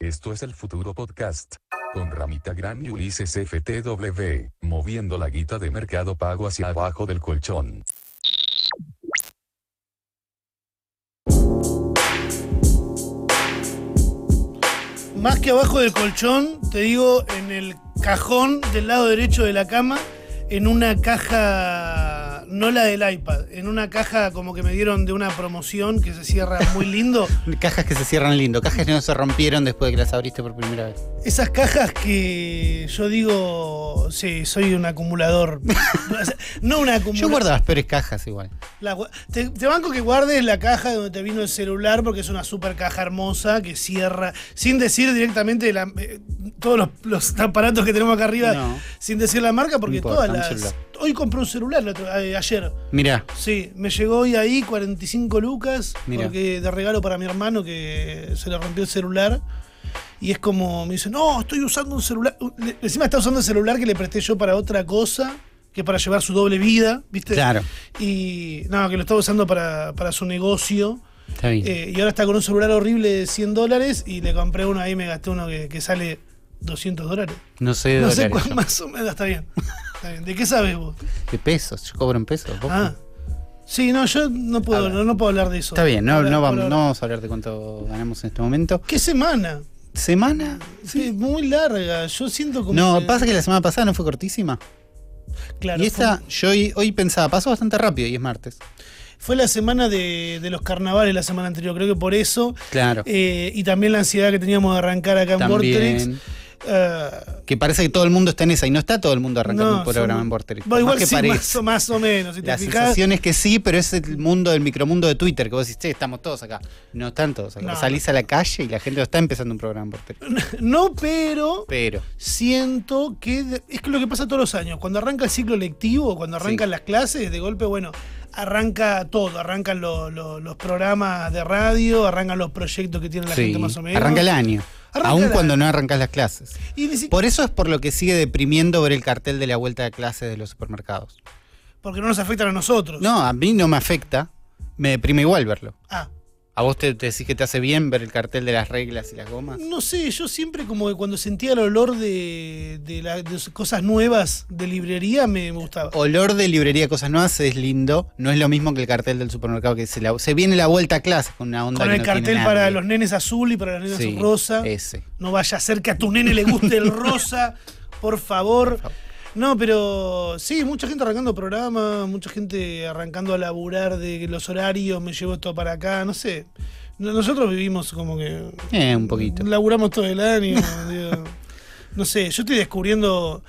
Esto es el futuro podcast. Con Ramita Gran y Ulises FTW, moviendo la guita de mercado pago hacia abajo del colchón. Más que abajo del colchón, te digo en el cajón del lado derecho de la cama, en una caja, no la del iPad, en una caja como que me dieron de una promoción que se cierra muy lindo. Cajas que se cierran lindo, cajas que no se rompieron después de que las abriste por primera vez. Esas cajas que yo digo, sí, soy un acumulador. no un Yo acumulador. guardo las peores cajas igual. La te, te banco que guardes la caja donde te vino el celular porque es una super caja hermosa que cierra, sin decir directamente la- eh, todos los, los aparatos que tenemos acá arriba, No. sin decir la marca, porque No importa, todas las. celular. Hoy compré un celular otro- eh, ayer. Mirá, Sí, me llegó hoy ahí 45 lucas porque de regalo para mi hermano que se le rompió el celular. Y es como, me dice, no, estoy usando un celular. Encima está usando el celular que le presté yo para otra cosa, que para llevar su doble vida, ¿viste? claro, Y no, que lo estaba usando para, para su negocio. está bien. Eh, y ahora está con un celular horrible de 100 dólares y le compré uno ahí, me gasté uno que, que sale 200 dólares. no sé de No sé dólares cuál yo. más o menos, está bien. Está bien. ¿De qué sabes vos? De pesos, yo cobro en pesos. ¿vos? Ah. Sí, no, yo no puedo, no, no puedo hablar de eso. Está bien, no, vamos, ahora. no vamos a hablar de cuánto ganamos en este momento. ¿Qué semana? ¿Semana? Sí, muy larga. Yo siento como. No, que- pasa que la semana pasada no fue cortísima. Claro, y esta, fue, yo hoy, hoy pensaba, pasó bastante rápido y es martes. fue la semana de, de los carnavales la semana anterior, creo que por eso. Claro. Eh, y también la ansiedad que teníamos de arrancar acá en Vortex. Eh, Que parece que todo el mundo está en esa y no está todo el mundo arrancando no, un programa son- en por igual más que sí, más o, más o menos. Si te La fijas, sensación es que sí, pero es el mundo del micromundo de Twitter, que vos decís, che, estamos todos acá. No están todos acá. No. Salís a la calle y la gente está empezando un programa en Vortex. no, pero Pero, siento que es lo que pasa todos los años. Cuando arranca el ciclo lectivo, cuando arrancan Sí. las clases, de golpe, bueno, arranca todo. Arrancan lo- lo- los programas de radio, arrancan los proyectos que tiene la sí, gente más o menos. arranca el año. El cuando no arrancas las clases. Y si- Por eso es por lo que sigue deprimiendo ver el cartel de la vuelta de clases de los supermercados. porque no nos afectan a nosotros. No, a mí no me afecta, me deprime igual verlo. Ah, ¿A vos te, te decís que te hace bien ver el cartel de las reglas y las gomas? no sé, yo siempre como que cuando sentía el olor de, de la- de cosas nuevas de librería me gustaba. Olor de librería Cosas Nuevas es lindo, no es lo mismo que el cartel del supermercado que se, la- se viene la vuelta a clase con una onda Con que el tiene cartel para nadie. los nenes azul y para las nenas Sí, rosa. Ese. No vaya a ser que a tu nene le guste el rosa, por favor. favor. No, pero sí, mucha gente arrancando programa, mucha gente arrancando a laburar de los horarios, me llevo esto para acá, no sé. No- Nosotros vivimos como que... Eh, un poquito. Laburamos todo el año. digo. no sé, yo estoy descubriendo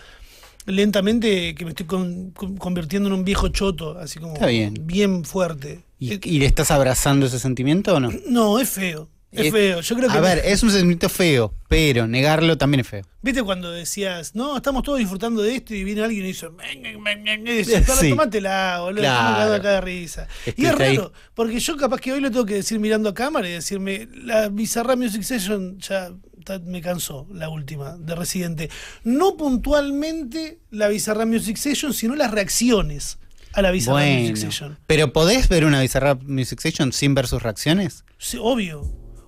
lentamente que me estoy con- con- convirtiendo en un viejo choto, así como Está bien. bien fuerte. ¿Y, y le estás abrazando ese sentimiento o no? no, es feo. Es feo. Yo creo que A ver, es un sentimiento feo, pero negarlo también es feo. ¿Viste cuando decías, no, estamos todos disfrutando de esto y viene alguien y dice, "Me, me, me, me", y dice, "Pero Sí. tomátela, boludo, Claro. acá de risa. Y es ahí. raro, porque yo capaz que hoy lo tengo que decir mirando a cámara y decirme, la Bizarra Music Session ya me cansó, la última, de Residente. No puntualmente la Bizarra Music Session, sino las reacciones a la Bizarra Bueno, Music Session. pero ¿podés ver una Bizarrap Music Session sin ver sus reacciones? Sí, obvio,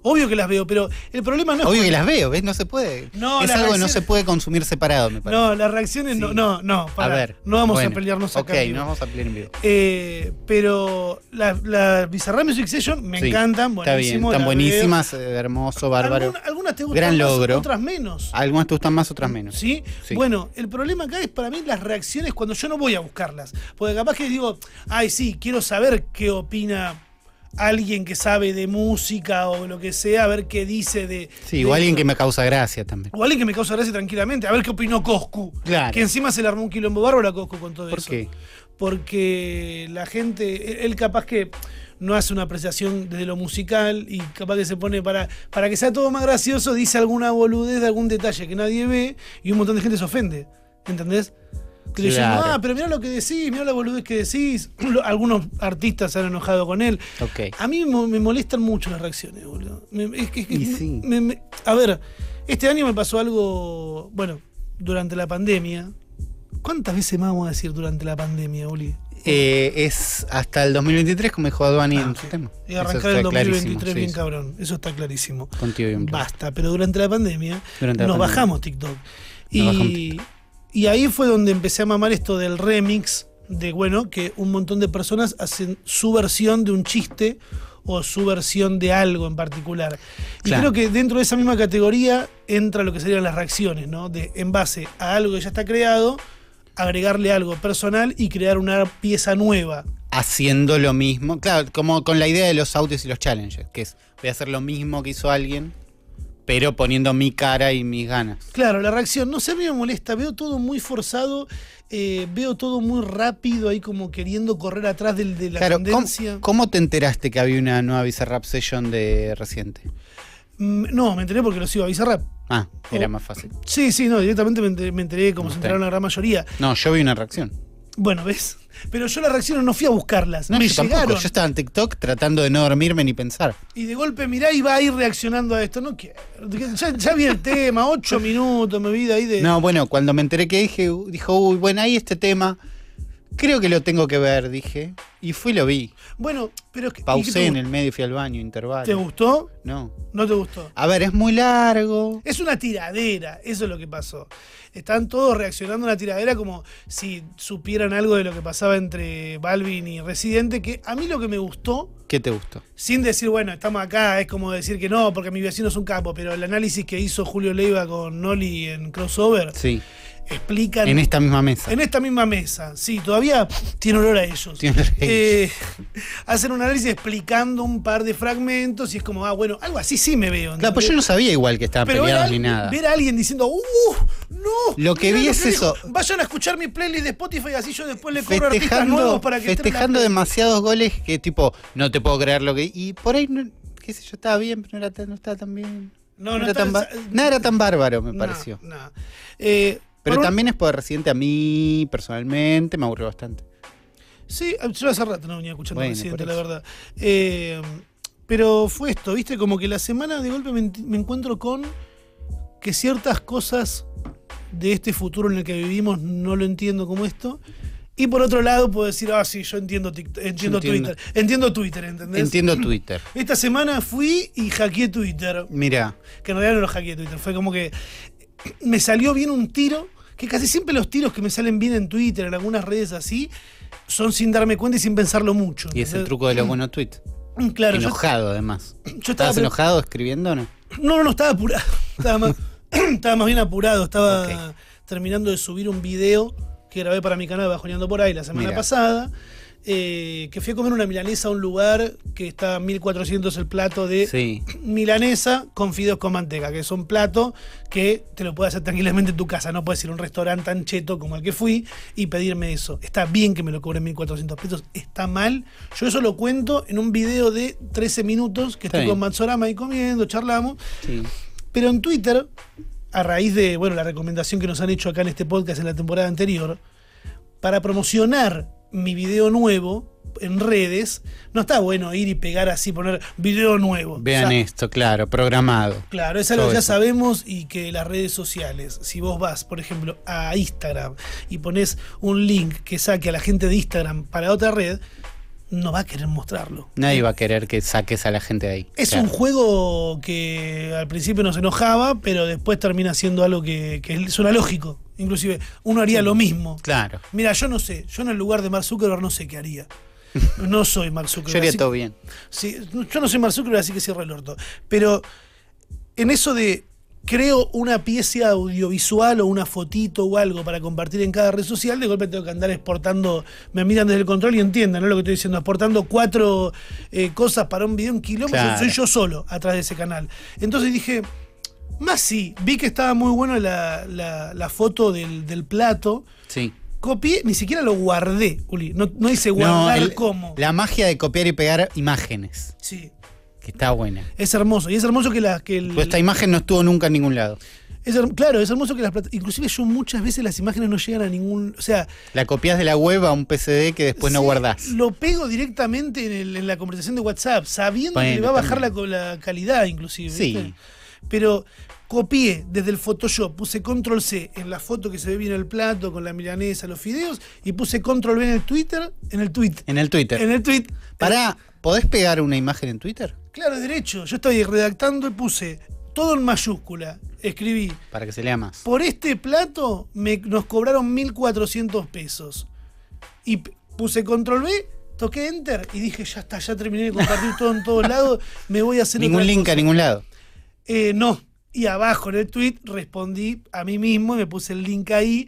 obvio que las veo, pero el problema no es Obvio que las veo, ¿ves? No se puede. No, es las algo que no se puede consumir separado, me parece. No, las reacciones no, Sí. no, no, a ver. no vamos bueno, a pelearnos acá. Ok, no vamos a pelear en vivo. Eh, pero la, la Bizarrap Music Session me Sí, encantan, Está bien, están buenísimas, eh, hermoso, veo. bárbaro. Alguna- algunas te gustan Gran más, logro. otras menos. Algunas te gustan más, otras menos. ¿Sí? Sí. Bueno, el problema acá es para mí las reacciones cuando yo no voy a buscarlas. Porque capaz que digo, ay, sí, quiero saber qué opina alguien que sabe de música o lo que sea, a ver qué dice de. Sí, de o alguien que me causa gracia también. O alguien que me causa gracia tranquilamente, a ver qué opinó Coscu. Claro. Que encima se le armó un quilombo bárbaro a Coscu con todo ¿Por eso. qué? porque la gente, él- él capaz que no hace una apreciación desde lo musical y capaz que se pone para, para que sea todo más gracioso, dice alguna boludez de algún detalle que nadie ve y un montón de gente se ofende. ¿Entendés? Claro. ah, pero mira lo que decís, mira la boludez que decís. Algunos artistas se han enojado con él. Ok. A mí me, me molestan mucho las reacciones, boludo. Me- es que- es que- Y sí. me- me- a ver, este año me pasó algo, bueno, durante la pandemia. ¿Cuántas veces más vamos a decir durante la pandemia, Uli? Eh, es hasta el 2023, como dijo Aduani Ah, en su tema. Y arrancar el 2023 clarísimo, bien sí, cabrón. Eso está clarísimo. Contigo bien. Basta, pero durante la pandemia Durante la nos pandemia. bajamos TikTok. Nos bajamos Y, y ahí fue donde empecé a mamar esto del remix, de bueno, que un montón de personas hacen su versión de un chiste o su versión de algo en particular. Y Claro. creo que dentro de esa misma categoría entra lo que serían las reacciones, ¿no? De en base a algo que ya está creado, agregarle algo personal y crear una pieza nueva. Haciendo lo mismo. Claro, como con la idea de los audios y los challenges, que es voy a hacer lo mismo que hizo alguien, pero poniendo mi cara y mis ganas. Claro, la reacción, no sé, a mí me molesta, veo todo muy forzado, eh, veo todo muy rápido, ahí como queriendo correr atrás del, de la Claro, ¿cómo, tendencia. cómo te enteraste que había una nueva Bizarrap Session de reciente? Mm, No, me enteré porque lo sigo a Bizarrap. Ah, era Oh. más fácil. Sí, sí, no, directamente me enteré, me enteré como Ok. se enteraron la gran mayoría. No, yo vi una reacción. Bueno, ¿ves? Pero yo las reacciones no fui a buscarlas, No, me yo tampoco. llegaron. Yo estaba en TikTok tratando de no dormirme ni pensar. Y de golpe mirá y va a ir reaccionando a esto. No quiero. Ya, ya vi el tema, ocho minutos me vi de ahí de. No, bueno, cuando me enteré que dije, dijo, uy, bueno, ahí este tema. Creo que lo tengo que ver, dije. Y fui y lo vi. Bueno, pero es que. ¿y Pausé en el medio, fui al baño, intervalo. ¿Te gustó? No. ¿No te gustó? A ver, es muy largo. Es una tiradera, eso es lo que pasó. Están todos reaccionando a una tiradera como si supieran algo de lo que pasaba entre Balvin y Residente, que a mí lo que me gustó, ¿Qué te gustó? sin decir, bueno, estamos acá, es como decir que no, porque mi vecino es un capo, pero el análisis que hizo Julio Leiva con Noli en Crossover, Sí. Explican... En esta misma mesa. en esta misma mesa, sí, todavía tiene olor a ellos. Tiene Eh, hacen un análisis explicando un par de fragmentos y es como, ah, bueno, algo así sí me veo. Claro, pues yo no sabía igual que estaban Pero peleados ni nada. ver a alguien diciendo, ¡uh! ¡No! Lo que vi es dijo". eso. Vayan a escuchar mi playlist de Spotify, así yo después le cobro artistas nuevos para que festejando playlist". demasiados goles que tipo, no te puedo creer lo que... Y por ahí, no, qué sé yo, estaba bien, pero no, era no estaba tan bien. No, no era está- tan nada era tan bárbaro, me No, pareció. no. Eh, Pero también es por Residente a mí, personalmente, me aburrió bastante. Sí, yo hace rato no venía escuchando Bueno, Residente, la verdad. Eh, pero fue esto, ¿viste? Como que la semana de golpe me, ent- me encuentro con que ciertas cosas de este futuro en el que vivimos no lo entiendo como esto. Y por otro lado puedo decir, ah, sí, yo entiendo, TikTok- entiendo, entiendo. Twitter. Entiendo Twitter, ¿entendés? Entiendo Twitter. Esta semana fui y hackeé Twitter. Mira, Que en realidad no lo hackeé Twitter. Fue como que me salió bien un tiro. Que casi siempre los tiros que me salen bien en Twitter, en algunas redes así, son sin darme cuenta y sin pensarlo mucho. y es el truco de los buenos tweets. Mm, Claro, yo, Enojado, además. yo estaba. ¿Estabas enojado escribiendo o no? No, no, no, estaba apurado. Estaba más, estaba más bien apurado. Estaba terminando de subir un video que grabé para mi canal Bajoneando por ahí la semana pasada. Eh, que fui a comer una milanesa a un lugar que está a 1400 el plato de Sí. milanesa con fideos con manteca, que es un plato que te lo puedes hacer tranquilamente en tu casa. No puedes ir a un restaurante tan cheto como el que fui y pedirme eso. Está bien que me lo cobren 1400 pesos, está mal. Yo eso lo cuento en un video de 13 minutos que estoy con Matsorama ahí comiendo, charlamos. sí. Pero en Twitter, a raíz de bueno, la recomendación que nos han hecho acá en este podcast en la temporada anterior, para promocionar mi video nuevo en redes, no está bueno ir y pegar así, poner video nuevo. Vean O sea, esto, claro, programado. Claro, es algo que ya eso. sabemos y que las redes sociales, si vos vas, por ejemplo, a Instagram y pones un link que saque a la gente de Instagram para otra red, no va a querer mostrarlo. Nadie va a querer que saques a la gente de ahí. Es Claro. un juego que al principio nos enojaba, pero después termina siendo algo que, que suena lógico. Inclusive, uno haría lo mismo. Claro. Mira, yo no sé, yo en el lugar de Mark Zuckerberg no sé qué haría. No soy Mark Zuckerberg. Yo haría así- todo bien. Sí, yo no soy Mark Zuckerberg, así que cierro el orto. Pero en eso de creo una pieza audiovisual o una fotito o algo para compartir en cada red social, de golpe tengo que andar exportando, me miran desde el control y entiendan ¿no? lo que estoy diciendo, exportando cuatro eh, cosas para un video en kilómetros, Claro. soy yo solo atrás de ese canal. Entonces dije, más sí, vi que estaba muy buena la, la- la foto del, del plato. Sí. Copié, ni siquiera lo guardé, Uli. No, no hice No, guardar el- cómo. La magia de copiar y pegar imágenes, Sí. que está buena. Es hermoso. Y es hermoso que la. Que el, Pues esta imagen no estuvo nunca en ningún lado. es her- claro, es hermoso que las Inclusive yo muchas veces las imágenes no llegan a ningún. O sea. La copias de la web a un PCD que después no guardás. Lo pego directamente en, el- en la conversación de WhatsApp, sabiendo que Bueno, le va a bajar la, calidad, inclusive. Sí. ¿viste? Pero copié desde el Photoshop, puse control C en la foto que se ve bien el plato, con la milanesa, los fideos, y puse control V en el Twitter, en el tweet. En el Twitter. En el tweet. Pará, ¿podés pegar una imagen en Twitter? Claro, derecho. Yo estoy redactando y puse todo en mayúscula. Escribí, Para que se lea más. por este plato me, nos cobraron 1.400 pesos. Y puse control V, toqué enter y dije, ya está, ya terminé de compartir todo en todos lados, me voy a hacer Ningún otra link cosa". a ningún lado. Eh, no. Y abajo en el tweet respondí a mí mismo y me puse el link ahí,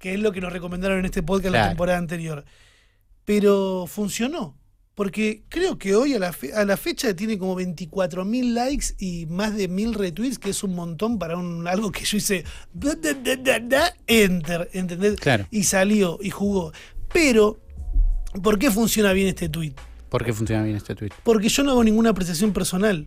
que es lo que nos recomendaron en este podcast la temporada anterior. Pero funcionó. Porque creo que hoy a la, fe- a la fecha tiene como 24.000 likes y más de 1.000 retweets, que es un montón para un, algo que yo hice. da, da, da, da, da, enter, ¿entendés? Claro. Y salió y jugó. Pero, ¿por qué funciona bien este tweet? ¿Por qué funciona bien este tweet? Porque yo no hago ninguna apreciación personal.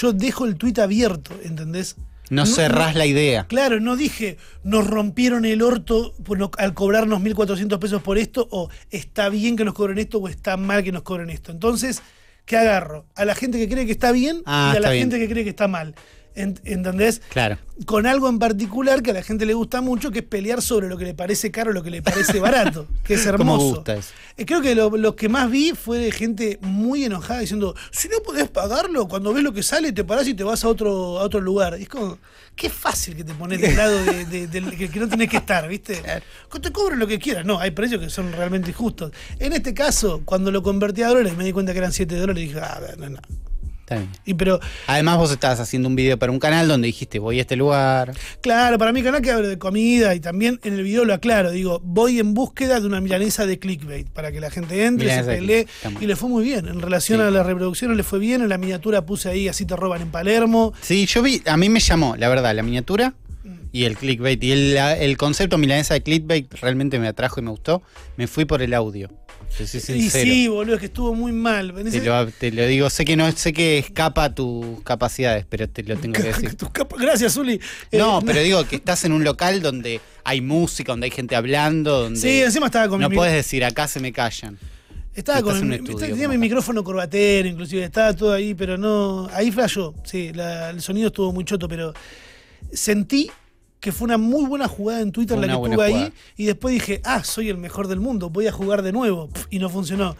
Yo dejo el tweet abierto, ¿entendés? No, cerrás la idea. Claro, no dije, nos rompieron el orto por no- al cobrarnos 1.400 pesos por esto, o está bien que nos cobren esto, o está mal que nos cobren esto. Entonces, ¿qué agarro? A la gente que cree que está bien Ah, y a está la bien. gente que cree que está mal. Ent- ¿Entendés? Claro. Con algo en particular que a la gente le gusta mucho, que es pelear sobre lo que le parece caro lo que le parece barato, que es ¿Cómo hermoso. gusta eso? Eh, Creo que lo, lo que más vi fue de gente muy enojada diciendo, si no podés pagarlo, cuando ves lo que sale, te parás y te vas a otro, a otro lugar. Y es como, qué fácil que te pones del lado de, de- del que, que no tenés que estar, ¿viste? Que te cobren lo que quieras. No, hay precios que son realmente injustos. En este caso, cuando lo convertí a dólares, me di cuenta que eran 7 dólares y dije, ah, no, no. Está bien. Y pero, Además vos estabas haciendo un video para un canal donde dijiste voy a este lugar. claro, para mi canal que hablo de comida y también en el video lo aclaro, digo, voy en búsqueda de una milanesa de clickbait para que la gente entre, Milanesa se pelee y le fue muy bien. En relación Sí. a las reproducciones le fue bien, en la miniatura puse ahí así te roban en Palermo. Sí, yo vi, a mí me llamó, la verdad, la miniatura Mm. y el clickbait. Y el, el concepto milanesa de clickbait realmente me atrajo y me gustó. Me fui por el audio. Te soy Y sí, boludo, es que estuvo muy mal. Te lo, te lo digo, sé que no, sé que escapa a tus capacidades, pero te lo tengo que decir. Gracias, Zuli. No, Eh, pero digo que estás en un local donde hay música, donde hay gente hablando, donde Sí, encima estaba con no mi puedes decir acá se me callan. Estaba estás con el- estudio, tenía mi acá. micrófono corbatero, inclusive, estaba todo ahí, pero no. Ahí flasheó, sí, la- el sonido estuvo muy choto, pero sentí que fue una muy buena jugada en Twitter la que buena tuve ahí, jugada. y después dije, ah, soy el mejor del mundo, voy a jugar de nuevo, y no funcionó.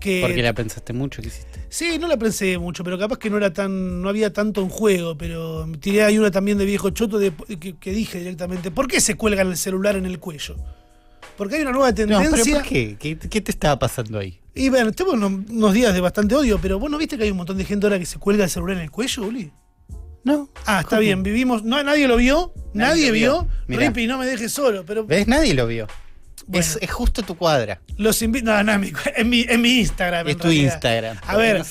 Que, Porque la pensaste mucho que hiciste. Sí, no la pensé mucho, pero capaz que no era tan, no había tanto en juego, pero tiré ahí una también de viejo choto de, que, que dije directamente, ¿por qué se cuelgan el celular en el cuello? Porque hay una nueva No, tendencia. pero ¿por qué? ¿Qué, qué te estaba pasando ahí? Y bueno, tengo unos, unos días de bastante odio, pero vos no viste que hay un montón de gente ahora que se cuelga el celular en el cuello, Uli. No. Ah, está ¿Cómo? bien, vivimos. No, nadie lo vio, nadie, vio. vio. Rippy, no me dejes solo, pero ¿Ves? Nadie lo vio. Bueno. Es, es justo tu cuadra. los invito. No, no, en mi, en mi, en mi Instagram. Es en tu realidad. Instagram. A ver,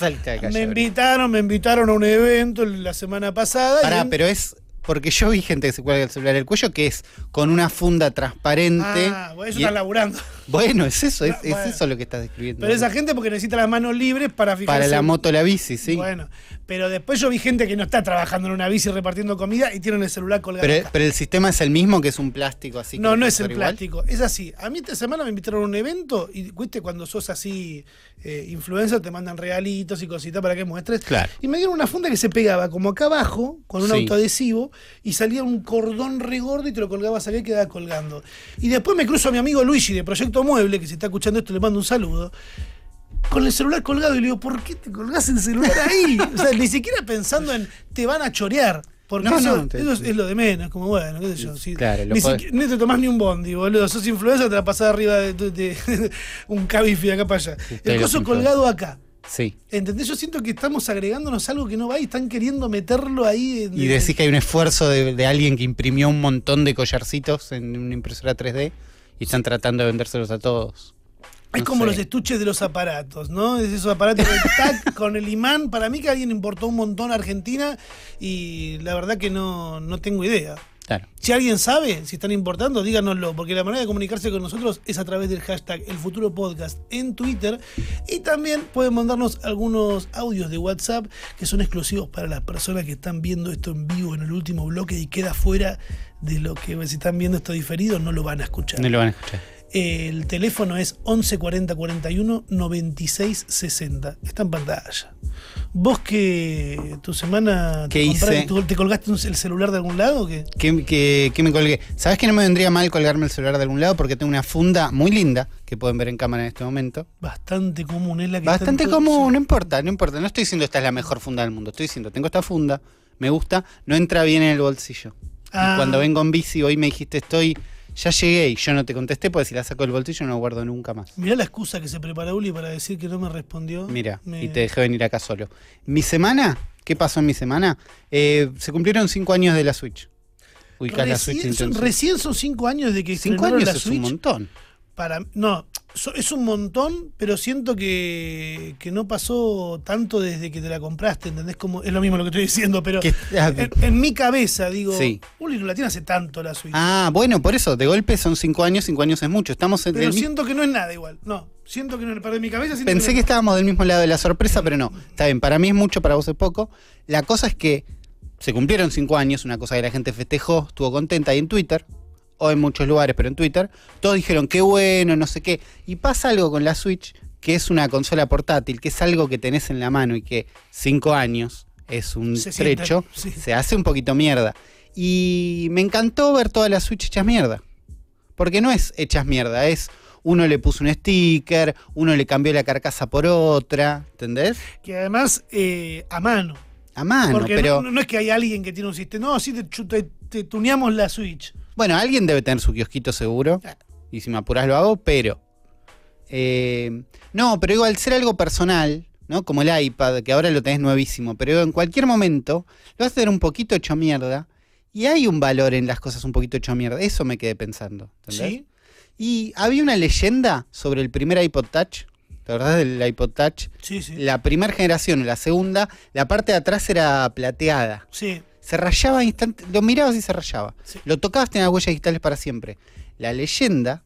No me invitaron, me invitaron a un evento la semana pasada. y Pará, en- pero es. Porque yo vi gente que se cuelga el celular del cuello que es con una funda transparente. Ah, bueno, eso y- están laburando. Bueno, es eso, es, eso lo que estás describiendo. Pero esa gente porque necesita las manos libres para fijarse. Para la moto, la bici, sí. Bueno, pero después yo vi gente que no está trabajando en una bici repartiendo comida y tienen el celular colgado. pero, pero el sistema es el mismo que es un plástico así. No, no es el igual. plástico, es así. A mí esta semana me invitaron a un evento y viste cuando sos así eh, influencer te mandan regalitos y cositas para que muestres. Claro. Y me dieron una funda que se pegaba como acá abajo con un Sí. autoadhesivo y salía un cordón regordo y te lo colgabas acá y quedaba colgando. Y después me cruzo a mi amigo Luigi de Proyecto Mueble, que si está escuchando esto le mando un saludo. Con el celular colgado y le digo, ¿por qué te colgás el celular ahí? O sea, ni siquiera pensando en te van a chorear. Porque No, eso, no, te- eso es, es lo de menos, como bueno, qué sé yo. si- Claro, ni, podés- siquiera- ni te tomás ni un bondi, boludo. Sos influencer, te la pasás arriba de, de- de un cabifi acá para allá. El coso colgado acá. Sí. ¿Entendés? Yo siento que estamos agregándonos algo que no va y están queriendo meterlo ahí. en- Y decís que hay un esfuerzo de, de alguien que imprimió un montón de collarcitos en una impresora 3D y están tratando de vendérselos a todos. Es como sé. los estuches de los aparatos, ¿no? Es esos aparatos de tac con el imán. Para mí que alguien importó un montón a Argentina y la verdad que no, no tengo idea. Claro. Si alguien sabe si están importando, díganoslo, porque la manera de comunicarse con nosotros es a través del hashtag El Futuro Podcast en Twitter y también pueden mandarnos algunos audios de WhatsApp que son exclusivos para las personas que están viendo esto en vivo en el último bloque y queda fuera de lo que si están viendo esto diferido no lo van a escuchar. No lo van a escuchar. El teléfono es 11 40 41 96 60. Está en pantalla. ¿Vos que tu semana ¿Qué te, hice? te colgaste un- el celular de algún lado? o qué? ¿Qué, me colgué? ¿Sabes que no me vendría mal colgarme el celular de algún lado? Porque tengo una funda muy linda que pueden ver en cámara en este momento. Bastante común, es la que está Bastante todo- común, sí. no importa, no importa. No estoy diciendo esta es la mejor funda del mundo. Estoy diciendo, tengo esta funda, me gusta, no entra bien en el bolsillo. Y Ah. cuando vengo en bici, hoy me dijiste, estoy, ya llegué y yo no te contesté, porque si la saco del bolsillo no la guardo nunca más. Mirá la excusa que se preparó Uli para decir que no me respondió. Mira, Me- y te dejé venir acá solo. Mi semana, ¿qué pasó en mi semana? Eh, se cumplieron cinco años de la Switch. Ubicás la Switch Recién son, recién son cinco años de que Cinco años la es un Switch. montón. Para, no, so- es un montón, pero siento que, que no pasó tanto desde que te la compraste, ¿entendés? Como, es lo mismo lo que estoy diciendo, pero Que- ah, en, en mi cabeza digo, Sí. Uli no la tiene hace tanto la Switch. Ah, bueno, por eso, de golpe son cinco años, cinco años es mucho. Estamos en pero mi- siento que no es nada igual. No, siento que no, pero en mi cabeza Pensé que no- estábamos del mismo lado de la sorpresa, pero no. Está bien, para mí es mucho, para vos es poco. La cosa es que se cumplieron cinco años, una cosa que la gente festejó, estuvo contenta y en Twitter, o en muchos lugares, pero en Twitter, todos dijeron qué bueno, no sé qué. Y pasa algo con la Switch, que es una consola portátil, que es algo que tenés en la mano y que cinco años es un Se trecho, sí. se hace un poquito mierda. Y me encantó ver todas las Switch hechas mierda. Porque no es hechas mierda, es uno le puso un sticker, uno le cambió la carcasa por otra, ¿entendés? Que además, eh, a mano. A mano, Porque pero no, no es que hay alguien que tiene un sistema. No, sí, te, te- te tuneamos la Switch. Bueno, alguien debe tener su kiosquito seguro. Y si me apuras lo hago, pero. eh, no, pero igual ser algo personal, ¿no? Como el iPad, que ahora lo tenés nuevísimo, pero en cualquier momento lo vas a tener un poquito hecho mierda. Y hay un valor en las cosas un poquito hecho mierda. Eso me quedé pensando. ¿entendés? Sí. Y había una leyenda sobre el primer iPod Touch. ¿La verdad del iPod Touch? Sí, sí. La primera generación la segunda, la parte de atrás era plateada. Sí. Se rayaba instante, lo mirabas y se rayaba. Sí. Lo tocabas, tenía huellas digitales para siempre. La leyenda,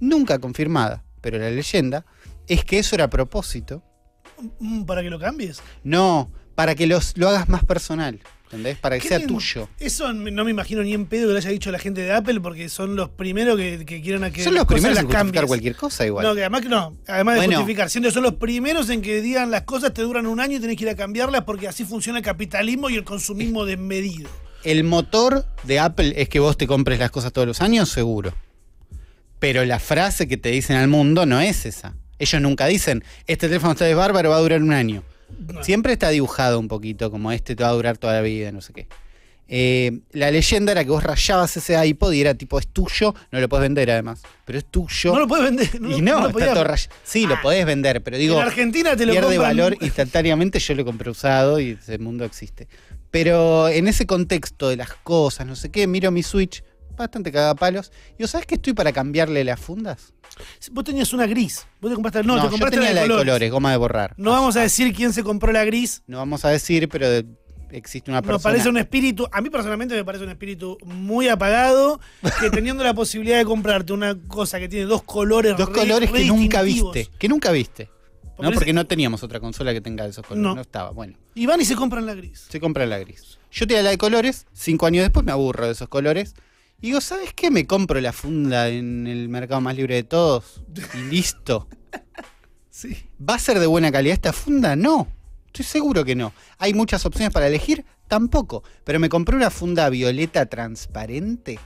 nunca confirmada, pero la leyenda es que eso era a propósito. Para que lo cambies. No, para que los, lo hagas más personal. ¿Entendés? Para que sea bien. tuyo. Eso no me imagino ni en pedo que lo haya dicho la gente de Apple porque son los primeros que, que quieren a que Son los primeros en justificar cambies. cualquier cosa igual. No, que además que no, además de justificar, siendo que son los primeros en que digan las cosas te duran un año y tenés que ir a cambiarlas porque así funciona el capitalismo y el consumismo desmedido. El motor de Apple es que vos te compres las cosas todos los años, seguro. Pero la frase que te dicen al mundo no es esa. Ellos nunca dicen, este teléfono está de bárbaro, va a durar un año. Siempre está dibujado un poquito, como este te va a durar toda la vida, no sé qué. Eh, la leyenda era que vos rayabas ese iPod y era tipo, es tuyo, no lo puedes vender además, pero es tuyo. No lo puedes vender. No, y no, lo está todo. Sí, lo Ah. podés vender, pero digo, en Argentina te lo pierde compran- valor instantáneamente. Yo lo compré usado y ese mundo existe. Pero en ese contexto de las cosas, no sé qué, miro mi Switch, bastante cagapalos. Y ¿vos sabés que estoy para cambiarle las fundas? Vos tenías una gris. Vos te compraste, no, te yo compraste tenía la de colores. colores, goma de borrar. No vamos a decir quién se compró la gris. No vamos a decir, pero existe una persona. Nos parece un espíritu, a mí personalmente me parece un espíritu muy apagado, que teniendo la posibilidad de comprarte una cosa que tiene dos colores Dos re- colores re que nunca viste. Que nunca viste. Porque ¿no? Porque no teníamos otra consola que tenga esos colores. No. No, estaba. Bueno, Y van y se compran la gris. se compra la gris. Yo tenía la de colores, cinco años después me aburro de esos colores. Y digo, ¿sabes qué? Me compro la funda en el mercado más libre de todos. Y listo. Sí. ¿Va a ser de buena calidad esta funda? No. Estoy seguro que no. ¿Hay muchas opciones para elegir? Tampoco. Pero me compré una funda violeta transparente.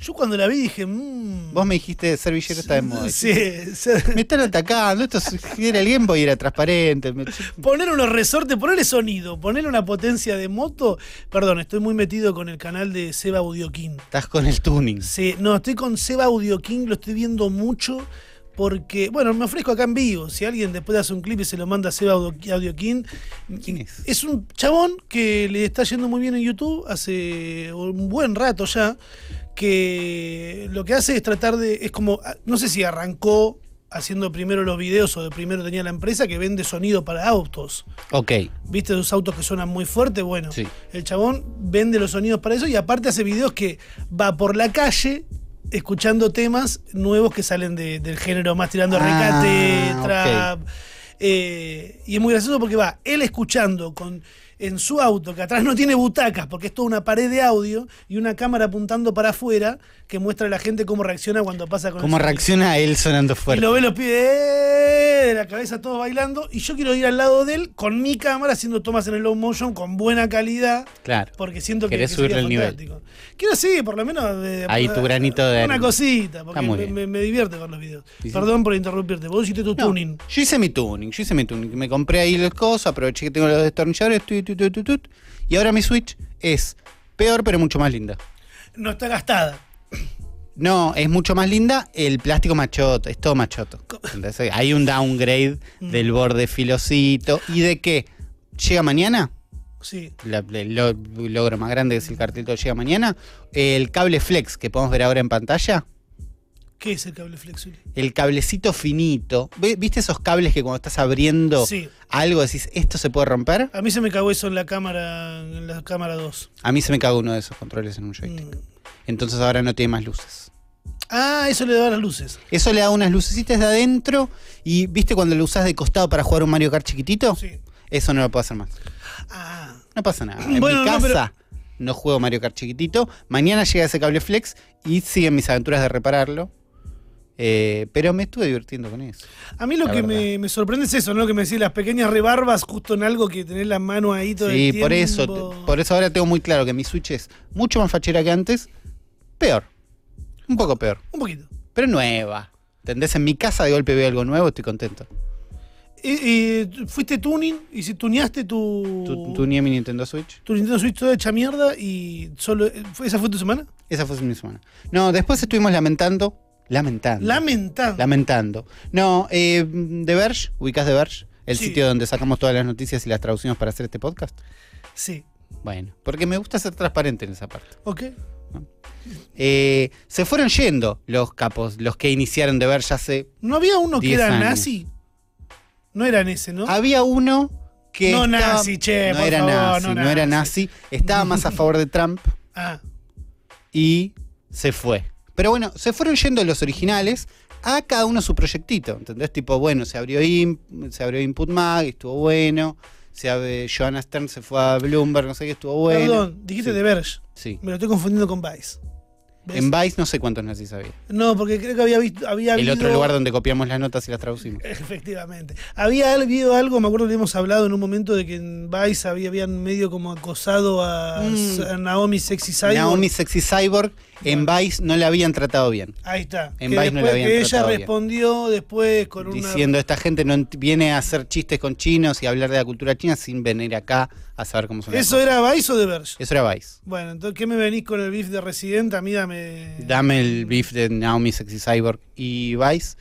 Yo cuando la vi dije, mmm. Vos me dijiste servilleta está de moda. Sí, sí. Me están atacando. Esto si era el Game Boy era transparente. Poner unos resortes, ponerle sonido, ponerle una potencia de moto. Perdón, estoy muy metido con el canal de Seba Audiokin. Estás con el tuning. Sí, no, estoy con Seba Audiokin, lo estoy viendo mucho porque, bueno, me ofrezco acá en vivo. Si alguien después hace un clip y se lo manda a Seba Audio- Audiokin, ¿Quién es? es un chabón que le está yendo muy bien en YouTube hace un buen rato ya, que lo que hace es tratar de, es como, no sé si arrancó haciendo primero los videos o de primero tenía la empresa que vende sonido para autos. Ok. ¿Viste esos autos que suenan muy fuerte? Bueno, Sí. el chabón vende los sonidos para eso y aparte hace videos que va por la calle escuchando temas nuevos que salen de- del género más tirando Ah, recate, trap. eh, y es muy gracioso porque va él escuchando con en su auto, que atrás no tiene butacas, porque es toda una pared de audio y una cámara apuntando para afuera que muestra a la gente cómo reacciona cuando pasa con ¿Cómo el reacciona él sonando Y fuerte? lo ve los pibes ¡eh! de la cabeza todos bailando. Y yo quiero ir al lado de él con mi cámara haciendo tomas en el low motion con buena calidad. Claro. Porque siento que, que subirle el nivel. Quiero sí, por lo menos. de- Ahí tu granito de Una cosita, porque me, bien. me- me divierte ver los videos. Sí, sí. Perdón por interrumpirte. Vos hiciste tu No, tuning. Yo hice mi tuning, yo hice mi tuning. Me compré ahí las cosas, aproveché que tengo los destornilladores, tut, y ahora mi Switch es peor pero mucho más linda. No está gastada. No, es mucho más linda, el plástico machoto, es todo machoto. Entonces, hay un downgrade Mm. del borde filosito. ¿Y de qué? ¿Llega mañana? Sí. La- el lo- logro más grande que es el cartelito llega mañana. El cable flex que podemos ver ahora en pantalla. ¿Qué es el cable flexible? El cablecito finito. ¿Ve- ¿Viste esos cables que cuando estás abriendo Sí. algo decís, esto se puede romper? A mí se me cagó eso en la cámara, en la cámara 2. A mí se me cagó uno de esos controles en un joystick. Mm. Entonces ahora no tiene más luces. Ah, eso le da las luces. Eso le da unas lucecitas de adentro y ¿viste cuando lo usás de costado para jugar un Mario Kart chiquitito? Sí. Eso no lo puedo hacer más. Ah. No pasa nada. En Bueno, mi no, pero- casa no, juego Mario Kart chiquitito. Mañana llega ese cable flex y siguen mis aventuras de repararlo. Eh, pero me estuve divirtiendo con eso. A mí lo que me, me sorprende es eso, ¿no? Que me decís las pequeñas rebarbas justo en algo que tenés la mano ahí todo Sí, el tiempo. por eso, por eso ahora tengo muy claro que mi Switch es mucho más fachera que antes. Peor. Un poco peor. Un poquito. Pero nueva. ¿Entendés? En mi casa de golpe veo algo nuevo, estoy contento. Eh, eh, ¿Fuiste tuning? ¿Y si tuneaste tu, Tu, tu mi Nintendo Switch. tu Nintendo Switch toda hecha mierda y solo... eh, ¿fue- ¿Esa fue tu semana? Esa fue mi semana. No, después estuvimos lamentando. Lamentando. Lamentando. Lamentando. No, eh, The Verge, ubicás The Verge, el Sí. sitio donde sacamos todas las noticias y las traducimos para hacer este podcast. sí. Bueno, porque me gusta ser transparente en esa parte. Ok. Eh, se fueron yendo los capos, los que iniciaron The Verge hace. ¿No había uno que 10 era años. nazi? No eran ese, ¿no? Había uno que. No estaba- nazi, che, no por era favor, nazi, no no, era nazi. nazi. Estaba más a favor de Trump Ah, y se fue. Pero bueno, se fueron yendo los originales a cada uno su proyectito. ¿Entendés? Tipo, bueno, se abrió, Imp, se abrió Input Mag, estuvo bueno. Se abre, Joanna Stern se fue a Bloomberg, no sé qué, estuvo bueno. perdón, dijiste Sí. de Verge. Sí. Me lo estoy confundiendo con Vice. ¿Ves? En Vice no sé cuántos nazis había. No, porque creo que había visto... Había El habido- otro lugar donde copiamos las notas y las traducimos. Efectivamente. Había habido algo, me acuerdo que hemos hablado en un momento de que en Vice había, habían medio como acosado a, Mm. a Naomi Sexy Cyborg. Naomi Sexy Cyborg en Vice no la habían tratado bien. Ahí está. En que Vice no la habían que ella tratado bien. respondió después con una... Diciendo, esta gente no viene a hacer chistes con chinos y a hablar de la cultura china sin venir acá a saber cómo son las ¿Eso cosas. era Vice o de Verge? Eso era Vice. Bueno, entonces, ¿qué me venís con el beef de Resident? A mí dame... Dame el beef de Naomi Sexy Cyborg y Vice.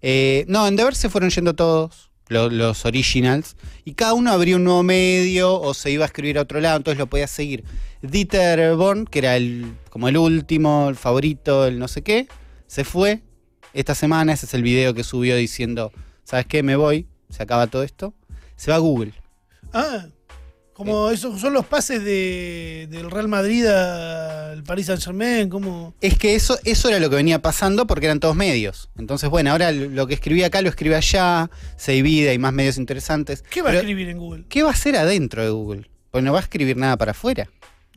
Eh, no, en Deber se fueron yendo todos, lo- los originals, y cada uno abría un nuevo medio o se iba a escribir a otro lado, entonces lo podías seguir. Dieter Born, que era el, como el último, el favorito, el no sé qué, se fue. Esta semana, ese es el video que subió diciendo, ¿sabes qué? Me voy, se acaba todo esto. Se va a Google. Ah, Eh. como esos son los pases de, del Real Madrid al Paris Saint Germain, como... Es que eso, eso era lo que venía pasando porque eran todos medios. Entonces, bueno, ahora lo que escribí acá lo escribe allá, se divide, hay más medios interesantes. ¿Qué va Pero, a escribir en Google? ¿Qué va a hacer adentro de Google? Pues no va a escribir nada para afuera.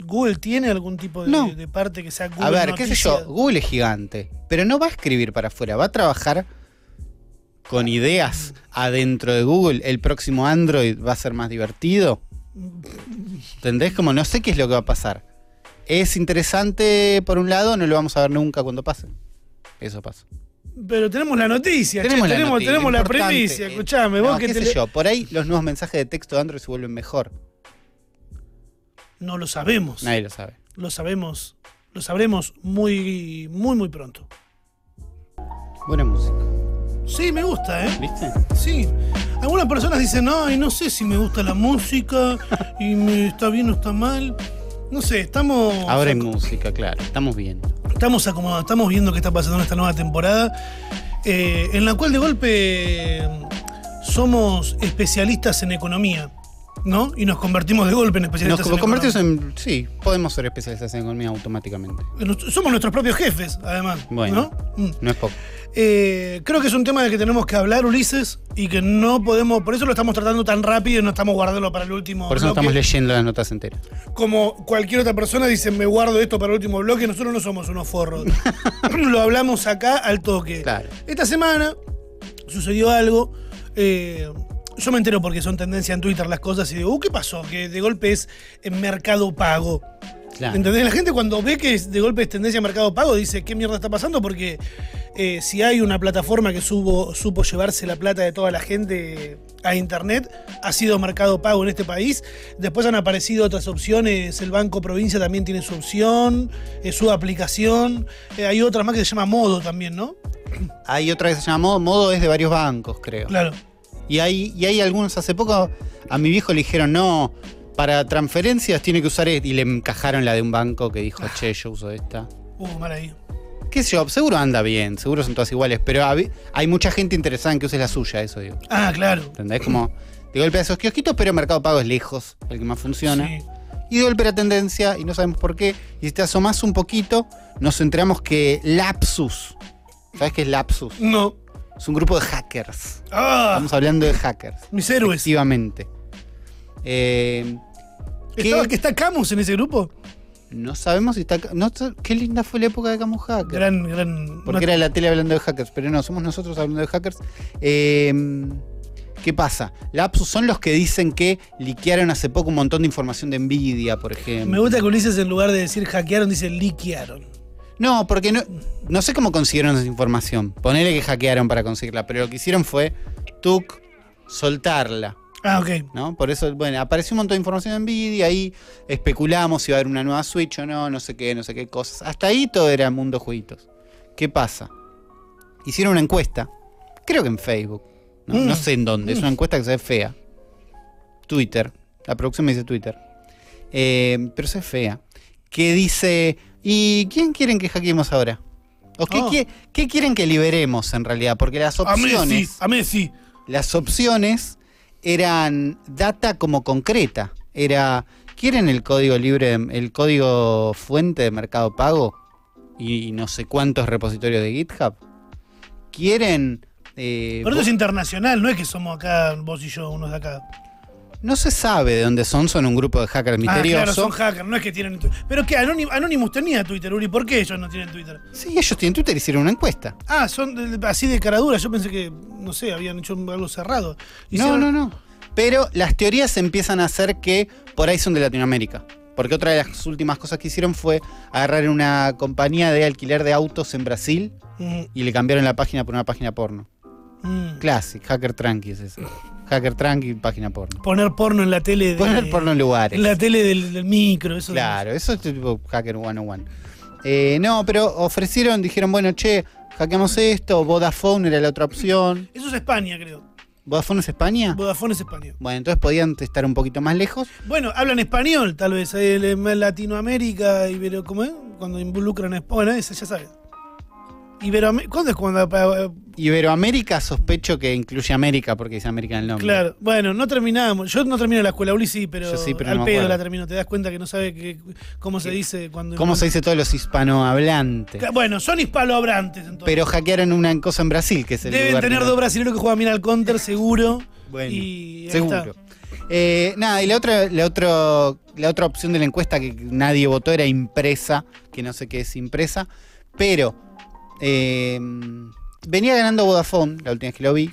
¿Google tiene algún tipo de, No. de parte que sea Google a ver, qué sé yo? Google es gigante, pero no va a escribir para afuera, va a trabajar con ideas adentro de Google. El próximo Android va a ser más divertido. ¿Entendés? Como no sé qué es lo que va a pasar. Es interesante por un lado, no lo vamos a ver nunca cuando pase. Eso pasa. Pero tenemos la noticia, tenemos, la tenemos, noticia, tenemos la primicia, escuchame, no, vos que te sé yo, por ahí los nuevos mensajes de texto de Android se vuelven mejor. No lo sabemos. Nadie lo sabe. Lo sabemos. Lo sabremos muy, muy, muy pronto. Buena música. Sí, me gusta, ¿eh? ¿Viste? Sí. Algunas personas dicen, ay, no sé si me gusta la música y me está bien o está mal. No sé, estamos. Ahora hay música, claro. Estamos viendo. Estamos acomodados, estamos viendo qué está pasando en esta nueva temporada, eh, en la cual de golpe mm, somos especialistas en economía. ¿No? Y nos convertimos de golpe en Nos especialistas en convertimos economía. en. Sí, podemos ser especialistas en economía automáticamente. Nos- Somos nuestros propios jefes, además. Bueno. ¿no? Mm. No es poco. Eh, creo que es un tema del que tenemos que hablar, Ulises, y que no podemos, por eso lo estamos tratando tan rápido y no estamos guardándolo para el último Por eso no bloque. estamos leyendo las notas enteras. Como cualquier otra persona dice, me guardo esto para el último bloque, nosotros no somos unos forros. lo hablamos acá al toque. Claro. Esta semana sucedió algo. eh, yo me entero porque son tendencia en Twitter las cosas y digo, uh, ¿qué pasó? Que de golpe es en mercado pago. Claro. ¿Entendés? La gente cuando ve que de golpe es tendencia a mercado pago dice, ¿qué mierda está pasando? Porque eh, si hay una plataforma que supo, supo llevarse la plata de toda la gente a internet, ha sido mercado pago en este país. Después han aparecido otras opciones, el Banco Provincia también tiene su opción, eh, su aplicación. Eh, hay otra más que se llama Modo también, ¿no? Hay otra que se llama Modo. Modo es de varios bancos, creo. Claro. Y hay, y hay algunos, hace poco a mi viejo le dijeron, no, para transferencias tiene que usar esto. Y le encajaron la de un banco que dijo, che, yo uso esta. Uh, mal ahí. Qué sé yo, seguro anda bien, seguro son todas iguales, pero hab- hay mucha gente interesada en que uses la suya, eso digo. Ah, claro. ¿Entendés? Como de golpe a esos kiosquitos, pero Mercado Pago es lejos, el que más funciona. Sí. Y de golpe la tendencia, y no sabemos por qué. Y si te asomás un poquito, nos enteramos que Lapsus, ¿sabes qué es Lapsus? No. Es un grupo de hackers. Ah, Estamos hablando de hackers. mis héroes. Efectivamente. Eh, ¿qué? ¿Estaba que está Camus en ese grupo? no sabemos si está. No, qué linda fue la época de Camus Hacker. Gran, gran. Porque era la tele hablando de hackers, pero no, somos nosotros hablando de hackers. Eh, ¿Qué pasa? Lapsus son los que dicen que liquearon hace poco un montón de información de Nvidia, por ejemplo. Me gusta que Ulises en lugar de decir hackearon, dice liquearon. No, porque no, no sé cómo consiguieron esa información. Ponele que hackearon para conseguirla, pero lo que hicieron fue, tuk, soltarla. Ah, ok. ¿no? Por eso, bueno, apareció un montón de información en Nvidia, ahí especulamos si iba a haber una nueva Switch o no, no sé qué, no sé qué cosas. Hasta ahí todo era mundo jueguitos. ¿Qué pasa? Hicieron una encuesta, creo que en Facebook, no, Mm. no sé en dónde, es una encuesta que se ve fea. Twitter, la producción me dice Twitter, Eh, pero se ve fea, que dice, ¿y quién quieren que hackeemos ahora? ¿O qué, Oh. qué- qué quieren que liberemos en realidad? Porque las A Messi, opciones a Messi. las opciones eran data como concreta. Era, ¿quieren el código libre, el código fuente de Mercado Pago? Y no sé cuántos repositorios de GitHub. ¿Quieren... eh, Pero esto es internacional, no es que somos acá, vos y yo, unos de acá. No se sabe de dónde son, son un grupo de hackers Ah, claro, misteriosos. son hackers, no es que tienen. Pero que Anonymous, tenía Twitter, Uri, ¿por qué ellos no tienen Twitter? Sí, ellos tienen Twitter, hicieron una encuesta. Ah, son de- así de caradura. Yo pensé que, no sé, habían hecho algo cerrado. No, no, no. Pero las teorías empiezan a hacer que por ahí son de Latinoamérica. Porque otra de las últimas cosas que hicieron fue agarrar una compañía de alquiler de autos en Brasil Mm, y le cambiaron la página por una página porno. mm. Classic, hacker tranqui es eso. Hacker tranqui, página porno. Poner porno en la tele. De, Poner porno en lugares. En la tele del, del micro, eso. Claro, eso es tipo hacker 101. Eh, no, pero ofrecieron, dijeron, bueno, che, hackeamos esto, Vodafone era la otra opción. Eso es España, creo. ¿Vodafone es España? Vodafone es España. Bueno, entonces podían estar un poquito más lejos. Bueno, hablan español, tal vez. eh, el- Latinoamérica, Ibero, ¿cómo es? Cuando involucran a España. Bueno, eso ya sabes. Iberoamérica. ¿Cuándo es cuando.? eh, Iberoamérica sospecho que incluye América porque dice América en el nombre. Claro, bueno, no terminamos. Yo no termino la escuela, Uli sí, pero, Yo sí, pero al no pedo la termino. Te das cuenta que no sabe que, cómo se dice cuando. ¿Cómo se dice todos los hispanohablantes? Bueno, son hispanohablantes entonces. Pero hackearon una cosa en Brasil, que es el Deben lugar tener dos brasileños que juegan bien al counter, seguro. Bueno, y seguro. Eh, nada, y la otra, la, otro- la otra opción de la encuesta que nadie votó era impresa, que no sé qué es impresa, pero eh, venía ganando Vodafone la última vez que lo vi,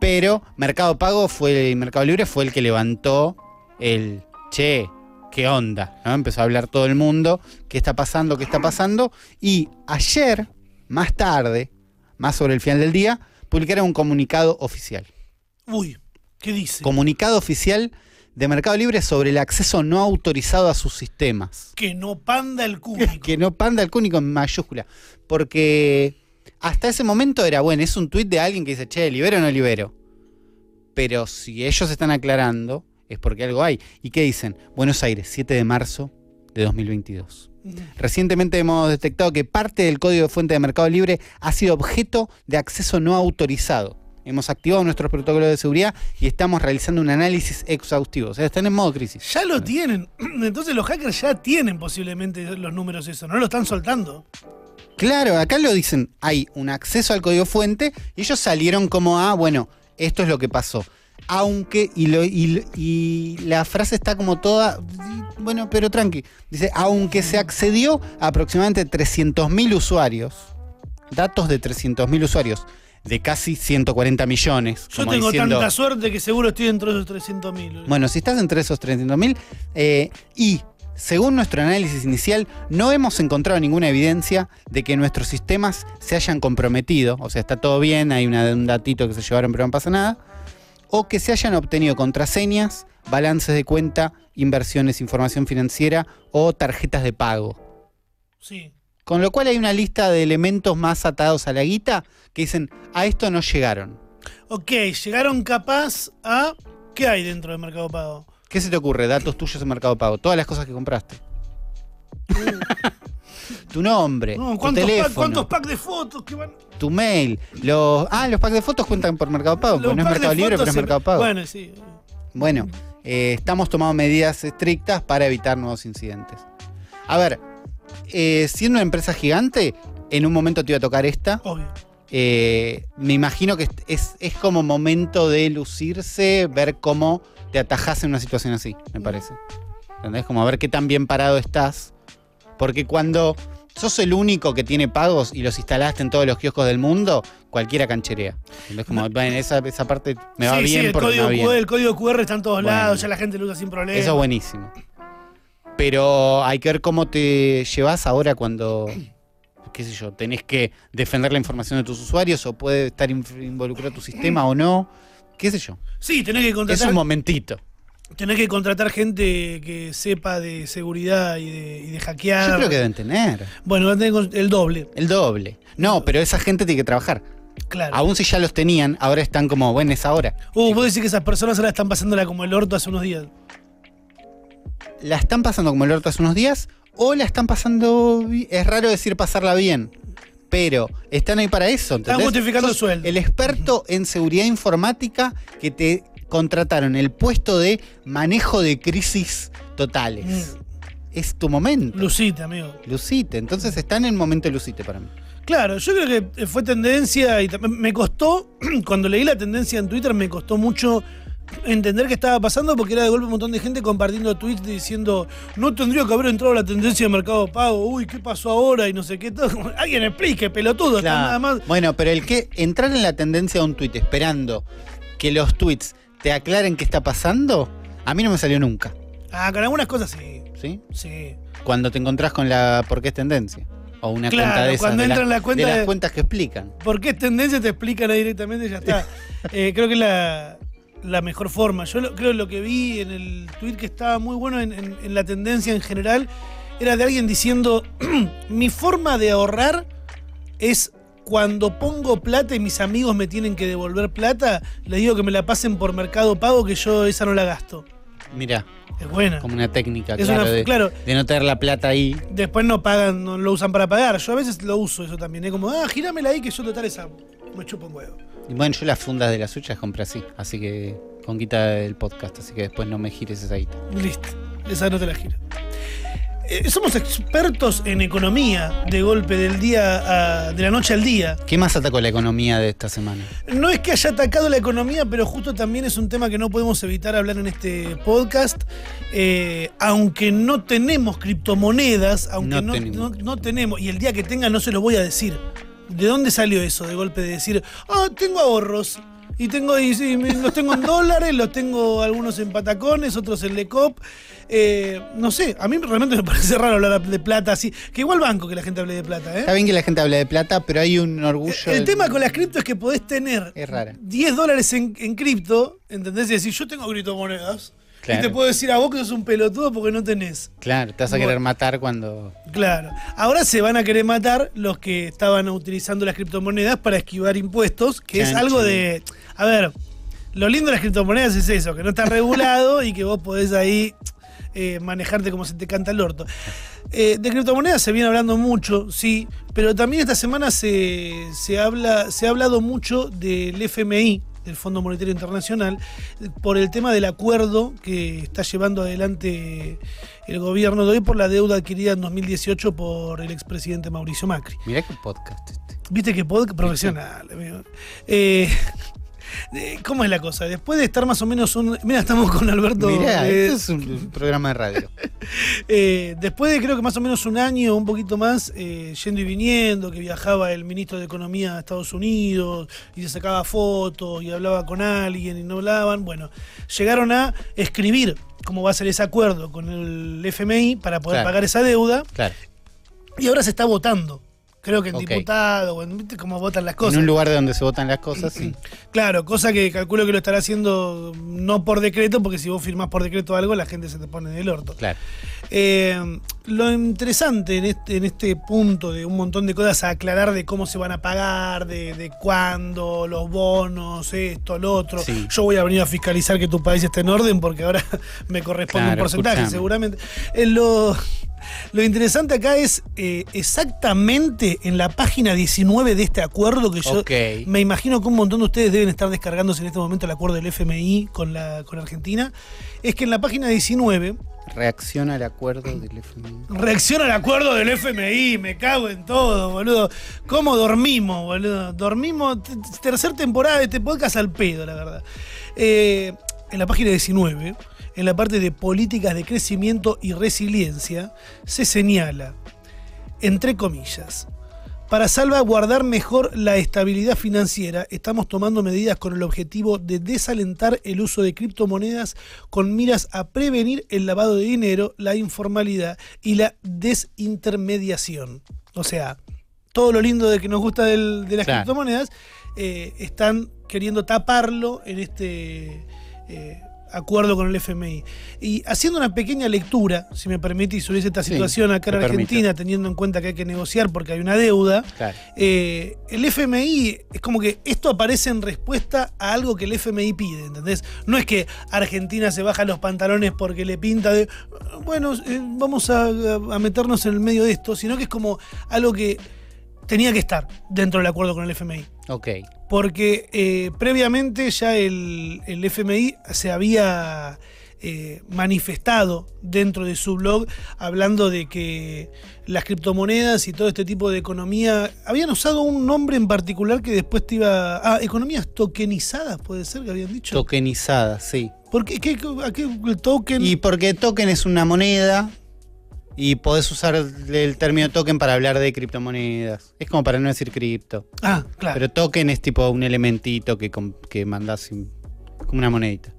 pero Mercado Pago fue, Mercado Libre fue el que levantó el che, qué onda, ¿no? Empezó a hablar todo el mundo, qué está pasando, qué está pasando, y ayer, más tarde, más sobre el final del día, publicaron un comunicado oficial Uy, ¿qué dice? comunicado oficial de Mercado Libre sobre el acceso no autorizado a sus sistemas. Que no panda el cúbico. Que no panda el cúnico en mayúscula. Porque hasta ese momento era, bueno, es un tuit de alguien que dice, che, libero o no libero. Pero si ellos están aclarando, es porque algo hay. ¿Y qué dicen? Buenos Aires, 7 de marzo de 2022. Recientemente hemos detectado que parte del código de fuente de Mercado Libre ha sido objeto de acceso no autorizado. Hemos activado nuestros protocolos de seguridad y estamos realizando un análisis exhaustivo. O sea, están en modo crisis. Ya lo tienen. Entonces los hackers ya tienen posiblemente los números eso, no lo están soltando. Claro, acá lo dicen, hay un acceso al código fuente y ellos salieron como, ah, bueno, esto es lo que pasó. Aunque, y, lo- y- y la frase está como toda, bueno, pero tranqui. Dice, aunque se accedió a aproximadamente 300.000 usuarios, datos de 300.000 usuarios, de casi 140 millones. Yo como tengo diciendo, tanta suerte que seguro estoy dentro de esos 300 mil. bueno, si estás entre esos 300.000 eh, y según nuestro análisis inicial, no hemos encontrado ninguna evidencia de que nuestros sistemas se hayan comprometido, o sea, está todo bien, hay una- un datito que se llevaron pero no pasa nada, o que se hayan obtenido contraseñas, balances de cuenta, inversiones, información financiera o tarjetas de pago. Sí. Con lo cual hay una lista de elementos más atados a la guita que dicen, a esto no llegaron. Ok, llegaron capaz a. ¿Qué hay dentro del Mercado Pago? ¿Qué se te ocurre? Datos tuyos en Mercado Pago, todas las cosas que compraste. tu nombre, No, tu ¿cuántos, teléfono, pack, ¿Cuántos packs de fotos que van? tu mail, los ah, los packs de fotos cuentan por Mercado Pago, no es de Mercado Libre, pero es se- Mercado Pago. Bueno, Bueno, sí. eh, estamos tomando medidas estrictas para evitar nuevos incidentes. A ver, eh, siendo una empresa gigante, en un momento te iba a tocar esta. Obvio. Eh, me imagino que es, es como momento de lucirse, ver cómo te atajas en una situación así, me parece. ¿Entendés? Como a ver qué tan bien parado estás. Porque cuando sos el único que tiene pagos y los instalaste en todos los kioscos del mundo, cualquiera cancherea. ¿Entendés? Como, bueno, esa, esa parte me va sí, bien sí, el porque me código, va bien. QR, el código QR está en todos Bueno. lados, ya la gente lo usa sin problema. Eso es buenísimo. Pero hay que ver cómo te llevas ahora cuando, qué sé yo, tenés que defender la información de tus usuarios o puede estar involucrado tu sistema o no. Qué sé yo. Sí, tenés que Es contratar, un momentito. tenés que contratar gente que sepa de seguridad y de, y de hackear. Yo creo que deben tener. Bueno, van a tener con- el doble, El doble. No, pero esa gente tiene que trabajar. claro. Aún si ya los tenían, ahora están como, bueno, es ahora. Uh, vos decís que esas personas ahora están pasándola como el orto hace unos días. La están pasando como el orto hace unos días o la están pasando... Es raro decir pasarla bien. Pero están ahí para eso. Están justificando Sos el sueldo. El experto en seguridad informática que te contrataron el puesto de manejo de crisis totales. Mm. Es tu momento. Lucita, amigo. Lucite. Entonces están en el momento de Lucite para mí. Claro, yo creo que fue tendencia y me costó, cuando leí la tendencia en Twitter, me costó mucho entender qué estaba pasando porque era de golpe un montón de gente compartiendo tweets diciendo no tendría que haber entrado la tendencia de Mercado Pago, uy, ¿qué pasó ahora? Y no sé qué. Todo. Alguien explique, pelotudo, Claro. nada más. Bueno, pero el que entrar en la tendencia de un tweet esperando que los tweets te aclaren qué está pasando, a mí no me salió nunca. Ah, con algunas cosas sí. ¿Sí? Sí. Cuando te encontrás con la por qué es tendencia. O una Claro, cuenta de esas. cuando de, entra las- en la cuenta de las cuentas que explican. ¿Por qué es tendencia? Te explican ahí directamente y ya está. Eh, creo que la, la mejor forma. Yo lo- creo lo que vi en el tweet que estaba muy bueno en, en- en la tendencia en general era de alguien diciendo: Mi forma de ahorrar es cuando pongo plata y mis amigos me tienen que devolver plata, les digo que me la pasen por mercado pago que yo esa no la gasto. Mira, Es buena. como una técnica, Es claro, una- de, claro. de no tener la plata ahí. Después no pagan, no lo usan para pagar. Yo a veces lo uso eso también. Es como, ah, girámela ahí que yo total esa me chupo un huevo. Y bueno, yo las fundas de las suyas compré así. Así que con guita del podcast. Así que después no me gires esa guita. Listo, esa no te la giro. Eh, somos expertos en economía de golpe del día a- de la noche al día. ¿Qué más atacó la economía de esta semana? No es que haya atacado la economía, pero justo también es un tema que no podemos evitar hablar en este podcast. Eh, aunque no tenemos criptomonedas, aunque No no, tenemos. no- no tenemos, y el día que tenga no se lo voy a decir. ¿De dónde salió eso de golpe de decir, ah, tengo ahorros? Y tengo, y, los tengo en dólares, los tengo algunos en patacones, otros en Lecop. Eh, no sé, a mí realmente me parece raro hablar de plata así. Que igual banco que la gente hable de plata, ¿eh? Está bien que la gente habla de plata, pero hay un orgullo. El tema con las cripto es que podés tener Es rara. 10 dólares en, en cripto, ¿entendés? Y decir, yo tengo criptomonedas. Claro. Y te puedo decir a vos que sos un pelotudo porque no tenés. Claro, te vas a Bueno. querer matar cuando. Claro. Ahora se van a querer matar los que estaban utilizando las criptomonedas para esquivar impuestos, que es algo de. A ver, lo lindo de las criptomonedas es eso, que no está regulado y que vos podés ahí eh, manejarte como se te canta el orto. Eh, de criptomonedas se viene hablando mucho, sí, pero también esta semana se, se, habla, se ha hablado mucho del FMI, del Fondo Monetario Internacional, por el tema del acuerdo que está llevando adelante el gobierno de hoy por la deuda adquirida en 2018 por el expresidente Mauricio Macri. Mirá qué podcast este. Viste que podcast profesional, amigo. Eh, ¿Cómo es la cosa? Después de estar más o menos un. Mira, estamos con Alberto. Mirá, eh, esto es un programa de radio. eh, después de creo que más o menos un año, un poquito más, eh, yendo y viniendo, que viajaba el ministro de Economía a Estados Unidos y se sacaba fotos y hablaba con alguien y no hablaban. Bueno, llegaron a escribir cómo va a ser ese acuerdo con el FMI para poder Claro. pagar esa deuda Claro. y ahora se está votando. Creo que en diputado, o en, ¿viste cómo votan las En cosas? un lugar de donde se votan las cosas, sí. Claro, cosa que calculo que lo estará haciendo no por decreto, porque si vos firmás por decreto algo, la gente se te pone del orto. Claro. Eh, lo interesante en este, en este punto de un montón de cosas a aclarar de cómo se van a pagar, de, de cuándo, los bonos, esto, lo otro. Sí. Yo voy a venir a fiscalizar que tu país esté en orden porque ahora me corresponde un porcentaje, escuchame. seguramente. Eh, lo, lo interesante acá es eh, exactamente en la página 19 de este acuerdo que yo me imagino que un montón de ustedes deben estar descargándose en este momento el acuerdo del FMI con, la, con Argentina. Es que en la página 19 Reacciona al acuerdo del FMI. reacciona al acuerdo del FMI. Me cago en todo, boludo. ¿Cómo dormimos, boludo? Dormimos t- t- tercera temporada de este podcast al pedo, la verdad. Eh, en la página 19, en la parte de políticas de crecimiento y resiliencia, se señala, entre comillas, para salvaguardar mejor la estabilidad financiera, estamos tomando medidas con el objetivo de desalentar el uso de criptomonedas con miras a prevenir el lavado de dinero, la informalidad y la desintermediación. O sea, todo lo lindo de que nos gusta del- de las Claro. criptomonedas, eh, están queriendo taparlo en este eh, acuerdo con el FMI. Y haciendo una pequeña lectura, si me permitís, sobre esta Sí, situación acá en. Argentina, teniendo en cuenta que hay que negociar porque hay una deuda, Claro. eh, el FMI es como que esto aparece en respuesta a algo que el FMI pide, ¿entendés? No es que Argentina se baja los pantalones porque le pinta de, bueno, eh, vamos a, a meternos en el medio de esto, sino que es como algo que tenía que estar dentro del acuerdo con el FMI. Ok. Porque eh, previamente ya el, el FMI se había eh, manifestado dentro de su blog hablando de que las criptomonedas y todo este tipo de economía habían usado un nombre en particular que después te iba. Ah, economías tokenizadas, puede ser que habían dicho. Tokenizada, sí. ¿Por qué? ¿Qué- a qué el token? Y porque token es una moneda y podés usar el, el término token para hablar de criptomonedas. Es como para no decir cripto. ah, claro. Pero token es tipo un elementito que, que mandás como una monedita.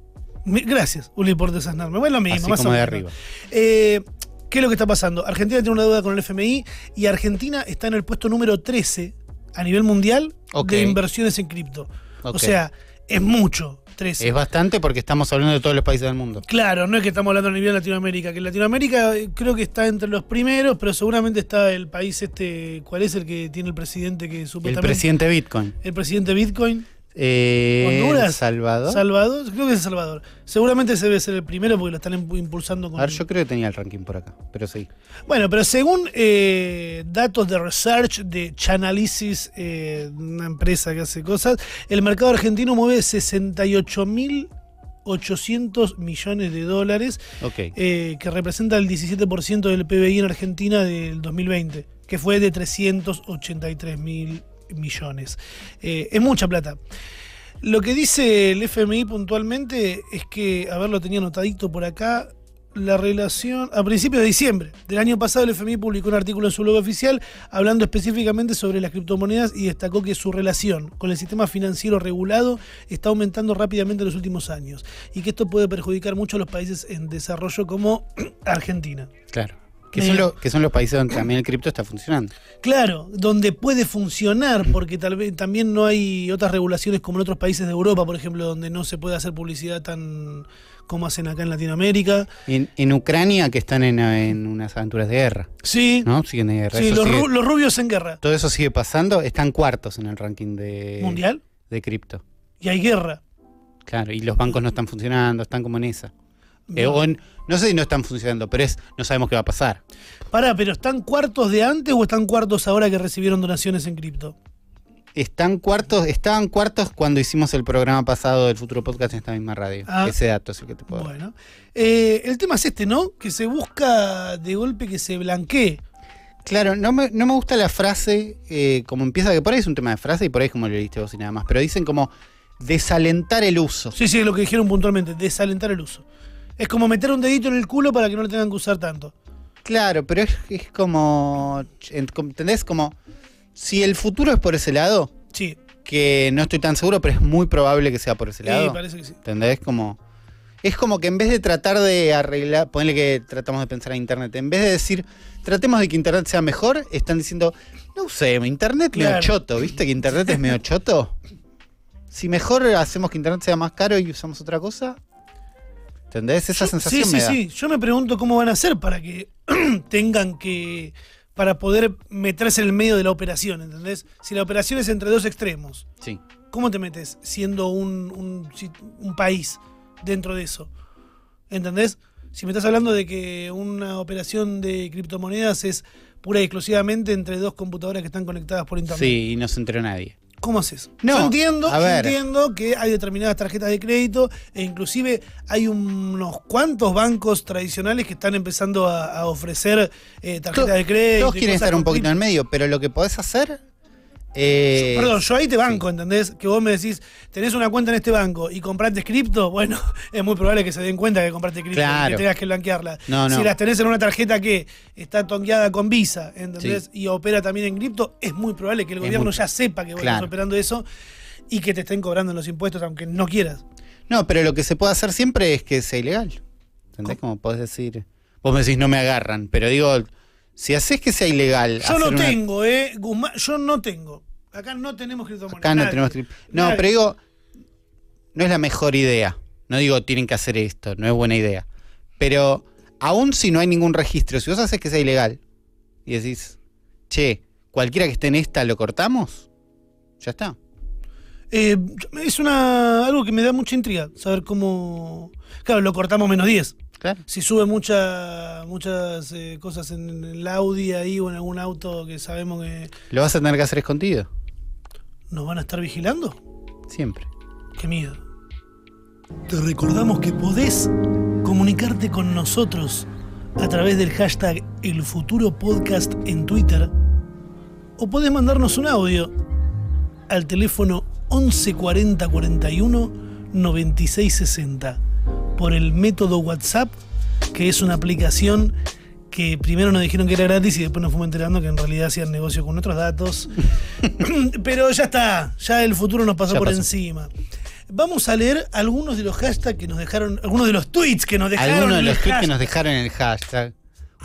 Gracias, Uli, por desasnarme. Bueno, lo mismo, Así más como o de menos. arriba. Eh, ¿Qué es lo que está pasando? Argentina tiene una deuda con el FMI y Argentina está en el puesto número 13 a nivel mundial de inversiones en cripto. O sea, es mucho, 13. Es bastante porque estamos hablando de todos los países del mundo. Claro, no es que estamos hablando a nivel Latinoamérica, que Latinoamérica eh, creo que está entre los primeros, pero seguramente está el país este, ¿cuál es el que tiene el presidente que El supuestamente... presidente Bitcoin. el presidente Bitcoin, Eh, Honduras, Salvador. Salvador, creo que es Salvador. Seguramente ese debe ser el primero porque lo están impu- impulsando con... A ver, yo creo que tenía el ranking por acá, pero sí. Bueno, pero según eh, datos de research de Chainalysis, eh, una empresa que hace cosas, el mercado argentino mueve 68.800 millones de dólares, eh, que representa el 17% del PBI en Argentina del 2020, que fue de 383 mil millones. Eh, es mucha plata. Lo que dice el FMI puntualmente es que, a ver, lo tenía anotadito por acá, la relación, a principios de diciembre del año pasado el FMI publicó un artículo en su blog oficial hablando específicamente sobre las criptomonedas y destacó que su relación con el sistema financiero regulado está aumentando rápidamente en los últimos años y que esto puede perjudicar mucho a los países en desarrollo como Argentina. Claro. Que son, lo- que son los países donde también el cripto está funcionando. Claro, donde puede funcionar, porque tal vez también no hay otras regulaciones como en otros países de Europa, por ejemplo, donde no se puede hacer publicidad tan como hacen acá en Latinoamérica. En, en Ucrania, que están en, en unas aventuras de guerra, Sí, ¿no? Siguen de guerra. sí los, sigue- ru- los rubios en guerra. todo eso sigue pasando. Están cuartos en el ranking de, Mundial de cripto. y hay guerra. Claro, y los bancos no están funcionando, están como en esa. Eh, No. o en- no sé si no están funcionando, pero es no sabemos qué va a pasar. Pará, pero ¿están cuartos de antes o están cuartos ahora que recibieron donaciones en cripto? Están cuartos, estaban cuartos cuando hicimos el programa pasado del Futuro Podcast en esta misma radio. Ah. Ese dato es el que te puedo dar. Bueno. Eh, el tema es este, ¿no? Que se busca de golpe que se blanquee. Claro, no me, no me gusta la frase eh, como empieza, que por ahí es un tema de frase y por ahí es como lo leíste vos y nada más, pero dicen como desalentar el uso. Sí, sí, lo que dijeron puntualmente, desalentar el uso. Es como meter un dedito en el culo para que no lo tengan que usar tanto. Claro, pero es, es como, ¿entendés? Como si el futuro es por ese lado, Sí, que no estoy tan seguro, pero es muy probable que sea por ese sí, lado. parece que sí. ¿Entendés? Como. Es como que en vez de tratar de arreglar, ponle que tratamos de pensar en Internet, en vez de decir, tratemos de que Internet sea mejor, están diciendo, no sé, Internet medio Claro. choto, ¿viste que Internet es medio choto? Si mejor hacemos que Internet sea más caro y usamos otra cosa, ¿entendés? Esa Yo- sensación sí, me sí, da. sí. Yo me pregunto cómo van a hacer para que tengan que. para poder meterse en el medio de la operación, ¿entendés? Si la operación es entre dos extremos, Sí. ¿cómo te metes siendo un, un país dentro de eso? ¿Entendés? Si me estás hablando de que una operación de criptomonedas es pura y exclusivamente entre dos computadoras que están conectadas por internet. Sí, y no se enteró nadie. ¿Cómo haces? No, yo entiendo, a yo ver. entiendo que hay determinadas tarjetas de crédito e inclusive hay unos cuantos bancos tradicionales que están empezando a, a ofrecer eh, tarjetas de crédito. Todos quieren estar un poquito en el medio, pero lo que podés hacer. Eh, Perdón, yo ahí te banco, ¿entendés? Que vos me decís, tenés una cuenta en este banco y compraste cripto, bueno, es muy probable que se den cuenta que compraste cripto y que tengas que blanquearla. No, no. Si las tenés en una tarjeta que está tongueada con Visa, ¿entendés? Sí. Y opera también en cripto, es muy probable que el Es gobierno muy- ya sepa que vos Claro. estás operando eso y que te estén cobrando los impuestos aunque no quieras. No, pero lo que se puede hacer siempre es que sea ilegal. ¿Entendés? Como podés decir. Vos me decís no me agarran, pero digo, si haces que sea ilegal. Yo no una- tengo, ¿eh? Guzmán, yo no tengo. Acá no tenemos criptomonedas. Acá no tenemos. No, Nadie. pero digo, no es la mejor idea. No digo tienen que hacer esto, no es buena idea. Pero aún si no hay ningún registro, si vos haces que sea ilegal y decís, che, cualquiera que esté en esta lo cortamos, ya está. Eh, es una algo que me da mucha intriga, saber cómo... Claro, lo cortamos menos 10. Claro. Si sube mucha, muchas eh, cosas en el Audi ahí o en algún auto que sabemos que Lo vas a tener que hacer escondido. nos van a estar vigilando, Siempre. qué miedo. Te recordamos que podés comunicarte con nosotros a través del hashtag El Futuro Podcast en Twitter o podés mandarnos un audio al teléfono 1140 41 96 60 por el método WhatsApp, que es una aplicación que primero nos dijeron que era gratis y después nos fuimos enterando que en realidad hacían negocio con nuestros datos. Pero ya está, ya el futuro nos pasó Ya por pasó. encima. Vamos a leer algunos de los hashtags que nos dejaron, algunos de los tweets que nos dejaron. Algunos de los tweets que nos dejaron en el hashtag.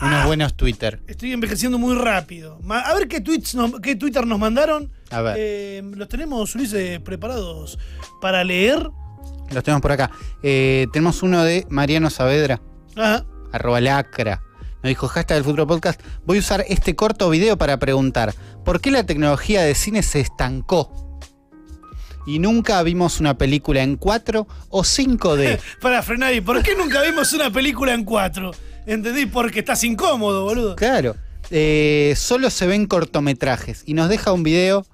Unos Ah. buenos Twitter. Estoy envejeciendo muy rápido. A ver qué tweets nos- qué Twitter nos mandaron. A ver. Eh, los tenemos, Ulises, preparados para leer. Los tenemos por acá. Eh, tenemos uno de Mariano Saavedra, Ajá. arroba lacra. Nos dijo, hashtag del futuro podcast, voy a usar este corto video para preguntar, ¿por qué la tecnología de cine se estancó? Y nunca vimos una película en 4 o 5D. Para frenar y ¿por qué nunca vimos una película en cuatro? ¿Entendí? Porque estás incómodo, boludo. claro. Eh, solo se ven cortometrajes. Y nos deja un video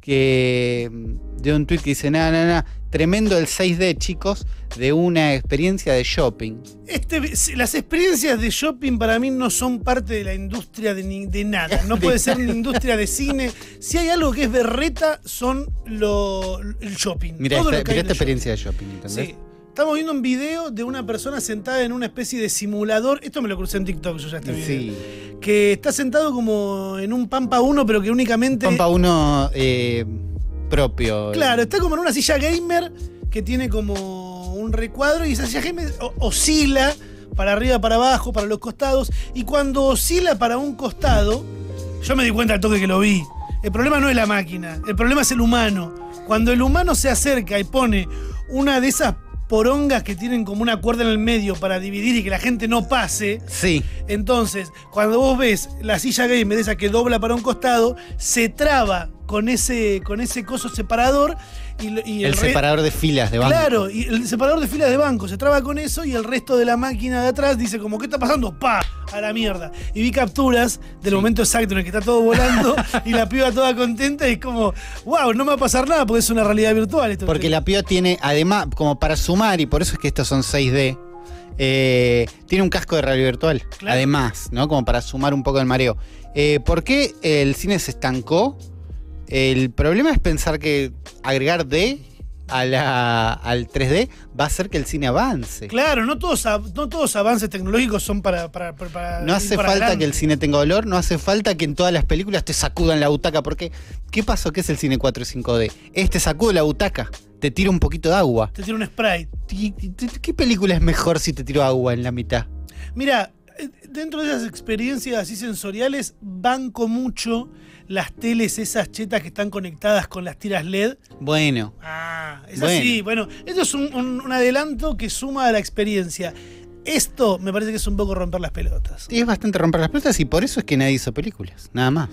que de un tweet que dice, nada, nada, nada, tremendo el 6D, chicos, de una experiencia de shopping. Este, las experiencias de shopping para mí no son parte de la industria de, ni- de nada. No puede ser ni industria de cine. Si hay algo que es berreta, son lo, el shopping. Mira esta, experiencia de shopping. ¿entendés? Sí. Estamos viendo un video de una persona sentada en una especie de simulador. Esto me lo crucé en TikTok, yo ya este video. Sí. Que está sentado como en un Pampa 1, pero que únicamente. Pampa uno eh, propio. Claro, está como en una silla gamer que tiene como un recuadro y esa silla gamer oscila para arriba, para abajo, para los costados. Y cuando oscila para un costado, yo me di cuenta al toque que lo vi. El problema no es la máquina, el problema es el humano. Cuando el humano se acerca y pone una de esas porongas que tienen como una cuerda en el medio para dividir y que la gente no pase, Sí, entonces, cuando vos ves la silla gamer esa que dobla para un costado, se traba con ese, con ese coso separador. Y, lo- y El separador de filas de banco. Claro, y el separador de filas de banco se traba con eso y el resto de la máquina de atrás dice como, ¿qué está pasando? ¡Pa! A la mierda. Y vi capturas del momento exacto en el que está todo volando y la piba toda contenta y es como, wow, no me va a pasar nada porque es una realidad virtual esto. Porque la piba tiene, además, como para sumar, y por eso es que estos son 6D, eh, tiene un casco de realidad virtual. Claro. Además, ¿no? Como para sumar un poco el mareo. Eh, ¿Por qué el cine se estancó? El problema es pensar que agregar D a la- al 3D va a hacer que el cine avance. Claro, no todos, no todos avances tecnológicos son para... para, para- para No hace para falta adelante. que el cine tenga olor, no hace falta que en todas las películas te sacudan la butaca, porque ¿qué pasó? ¿Qué es el cine 4 y 5D? Este sacude la butaca, te tira un poquito de agua. Te tira un sprite. ¿Y- y- ¿Qué película es mejor si te tiro agua en la mitad? Mira, eh, dentro de esas experiencias así sensoriales, banco mucho las teles, esas chetas que están conectadas con las tiras LED. Bueno, Ah, es Bueno. así. Bueno, esto es un, un- un adelanto que suma a la experiencia. Esto me parece que es un poco romper las pelotas. es bastante romper las pelotas y por eso es que nadie hizo películas, nada más.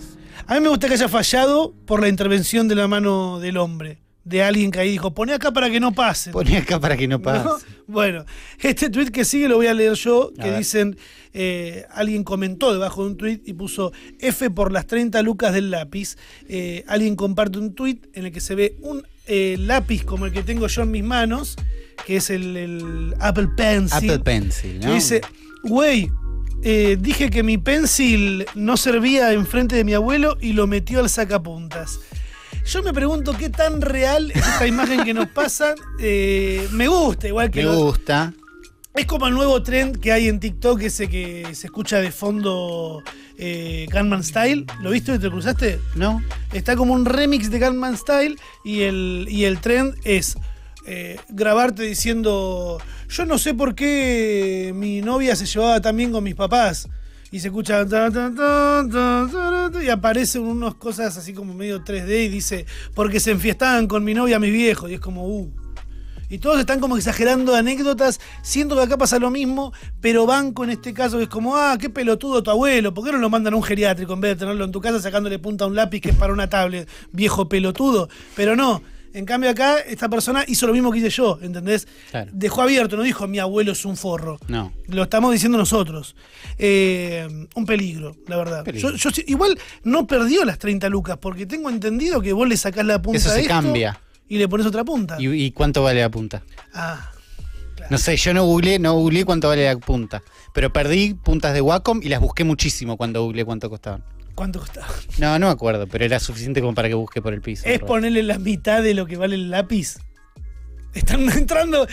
A mí me gusta que haya fallado por la intervención de la mano del hombre. De alguien que ahí dijo, poné acá para que no pase. Poné acá para que no pase. ¿No? Bueno, este tweet que sigue lo voy a leer yo, que dicen, eh, alguien comentó debajo de un tweet y puso F por las 30 lucas del lápiz. Eh, alguien comparte un tweet en el que se ve un eh, lápiz como el que tengo yo en mis manos, que es el, el Apple Pencil. Apple Pencil, ¿no? dice, güey, eh, dije que mi pencil no servía enfrente de mi abuelo y lo metió al sacapuntas. Yo me pregunto qué tan real es esta imagen que nos pasan. Eh, me gusta, igual que Me gusta. Es como el nuevo trend que hay en TikTok, ese que se escucha de fondo eh, Gunman Style. ¿Lo viste? ¿Te lo cruzaste? ¿No? Está como un remix de Gunman Style y el, y el trend es eh, grabarte diciendo, yo no sé por qué mi novia se llevaba tan bien con mis papás. Y se escucha y aparecen unas cosas así como medio 3D y dice, porque se enfiestaban con mi novia mis viejos. Y es como, uh. Y todos están como exagerando anécdotas. Siento que acá pasa lo mismo, pero banco en este caso que es como, ah, qué pelotudo tu abuelo. ¿Por qué no lo mandan a un geriátrico en vez de tenerlo en tu casa sacándole punta a un lápiz que es para una tablet? Viejo pelotudo. Pero no. En cambio acá esta persona hizo lo mismo que hice yo, ¿entendés? Claro. Dejó abierto, no dijo mi abuelo es un forro. No. Lo estamos diciendo nosotros. Eh, un peligro, la verdad. Peligro. Yo, yo igual no perdió las 30 lucas, porque tengo entendido que vos le sacás la punta Eso a se esto cambia. Y le pones otra punta. ¿Y, y cuánto vale la punta? Ah, No sé, yo no googleé, no googleé cuánto vale la punta. Pero perdí puntas de Wacom y las busqué muchísimo cuando googleé cuánto costaban. ¿cuánto costaba? No, no me acuerdo, pero era suficiente como para que busque por el piso. Es ponerle la mitad de lo que vale el lápiz. Están entrando,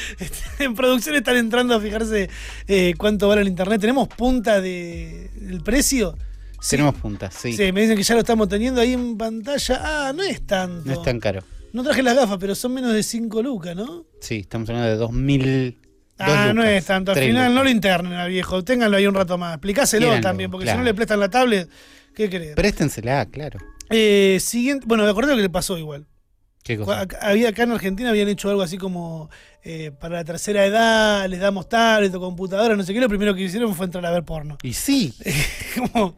en producción están entrando a fijarse eh, cuánto vale el internet. ¿Tenemos punta de, del precio? Sí. Tenemos puntas, sí. Sí, me dicen que ya lo estamos teniendo ahí en pantalla. Ah, no es tanto. No es tan caro. No traje las gafas, pero son menos de 5 lucas, ¿no? Sí, estamos hablando de 2000. Ah, no es tanto. Al final lucas. no lo internen al viejo. Ténganlo ahí un rato más. Explicáselo también, porque si no le prestan la tablet, ¿qué crees? Préstensela, claro. Eh, siguiente, bueno, acordé lo que le pasó igual. ¿Qué cosa? Acá- Había acá en Argentina habían hecho algo así como eh, para la tercera edad, les damos tablet o computadora, no sé qué. Lo primero que hicieron fue entrar a ver porno. Y sí, Como,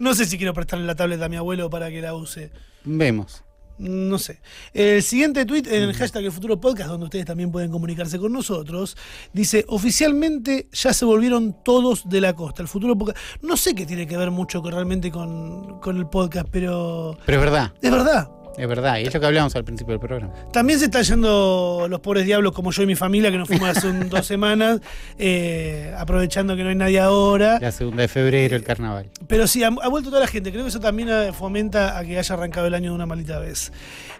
no sé si quiero prestarle la tablet a mi abuelo para que la use. vemos. No sé. El siguiente tweet en el hashtag El Futuro Podcast, donde ustedes también pueden comunicarse con nosotros, dice: Oficialmente ya se volvieron todos de la costa. El Futuro Podcast. No sé qué tiene que ver mucho con, realmente con, con el podcast, pero Pero es verdad, es verdad. Es verdad. Y es lo que hablamos al principio del programa. También se están yendo los pobres diablos como yo y mi familia, que nos fuimos hace un- dos semanas, eh, aprovechando que no hay nadie ahora. La segunda de febrero, el carnaval. Pero sí, ha, ha vuelto toda la gente. Creo que eso también eh, fomenta a que haya arrancado el año de una maldita vez.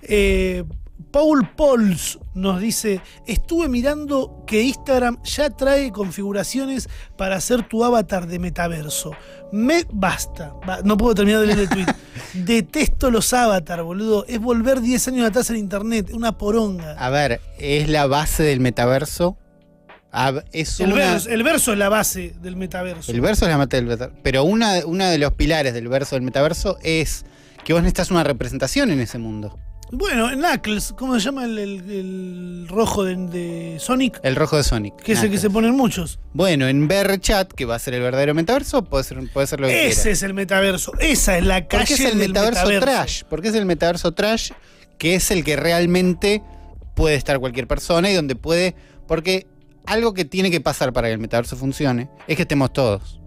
Eh, Paul Pauls nos dice: Estuve mirando que Instagram ya trae configuraciones para hacer tu avatar de metaverso. Me basta. No puedo terminar de leer el tweet. Detesto los avatars, boludo. Es volver 10 años atrás en internet. Una poronga. A ver, es la base del metaverso. A- Es El, una- verso, el verso es la base del metaverso. El verso es la mata del metaverso. Pero una, una de los pilares del verso del metaverso es que vos necesitas una representación en ese mundo. Bueno, Knuckles, ¿cómo se llama el, el- el rojo de, de Sonic? El rojo de Sonic. Que es el que se ponen muchos. Bueno, en VRChat, que va a ser el verdadero metaverso, puede ser, puede ser lo que Ese quiera. es el metaverso. Esa es la calle Porque es el del metaverso, metaverso. trash. Porque es el metaverso trash, que es el que realmente puede estar cualquier persona y donde puede. Porque algo que tiene que pasar para que el metaverso funcione es que estemos todos.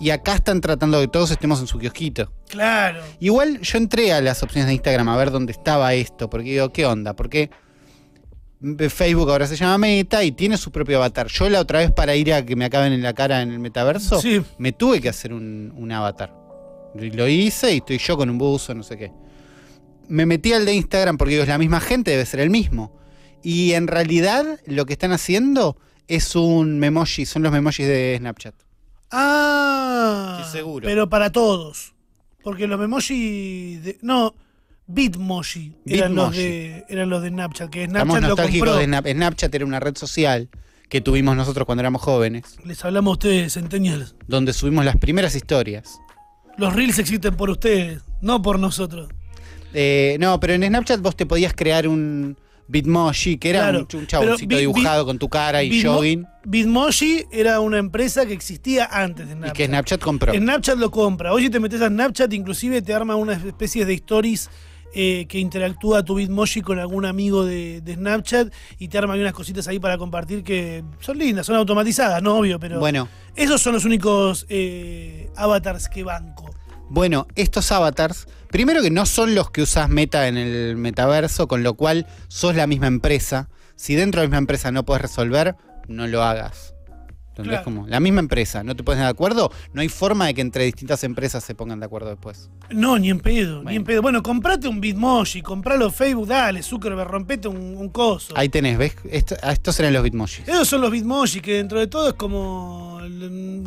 Y acá están tratando de que todos estemos en su kiosquito. Claro. Igual yo entré a las opciones de Instagram a ver dónde estaba esto, porque digo, ¿qué onda? Porque Facebook ahora se llama Meta y tiene su propio avatar. Yo la otra vez para ir a que me acaben en la cara en el metaverso, Sí. me tuve que hacer un, un avatar. Lo hice y estoy yo con un buzo, no sé qué. Me metí al de Instagram porque digo, es la misma gente, debe ser el mismo. Y en realidad lo que están haciendo es un memoji, son los memojis de Snapchat. Ah. Seguro. Pero para todos. Porque los memoji. de- no. Bitmoji eran los, de, eran los de Snapchat. Que Estamos Snapchat lo compró. de Snap- Snapchat, era una red social que tuvimos nosotros cuando éramos jóvenes, Les hablamos a ustedes, centennials. donde subimos las primeras historias. Los reels existen por ustedes, no por nosotros. Eh, no, pero en Snapchat vos te podías crear un Bitmoji, que era Claro, un, chaboncito Bit- dibujado con tu cara y Bitmo- jogging, Bitmoji era una empresa que existía antes de y Snapchat. que Snapchat compró. Snapchat lo compra. Hoy si te metes a Snapchat, inclusive te arma una especie de stories eh, que interactúa tu Bitmoji con algún amigo de, de Snapchat y te arma unas cositas ahí para compartir que son lindas, son automatizadas, no obvio, pero Bueno, esos son los únicos eh, avatars que banco. Bueno, estos avatars, primero que no son los que usas Meta en el metaverso, con lo cual sos la misma empresa. Si dentro de la misma empresa no puedes resolver, no lo hagas. ¿Entendés? Claro. Como la misma empresa, ¿no te pones de acuerdo? No hay forma de que entre distintas empresas se pongan de acuerdo después. No, ni en pedo, ni Bueno. en pedo. Bueno, comprate un Bitmoji, compralo Facebook, dale, Zuckerberg, rompete un, un coso. Ahí tenés, ¿ves? Esto- ah, estos eran los Bitmojis. Esos son los Bitmoji, que dentro de todo es como... el-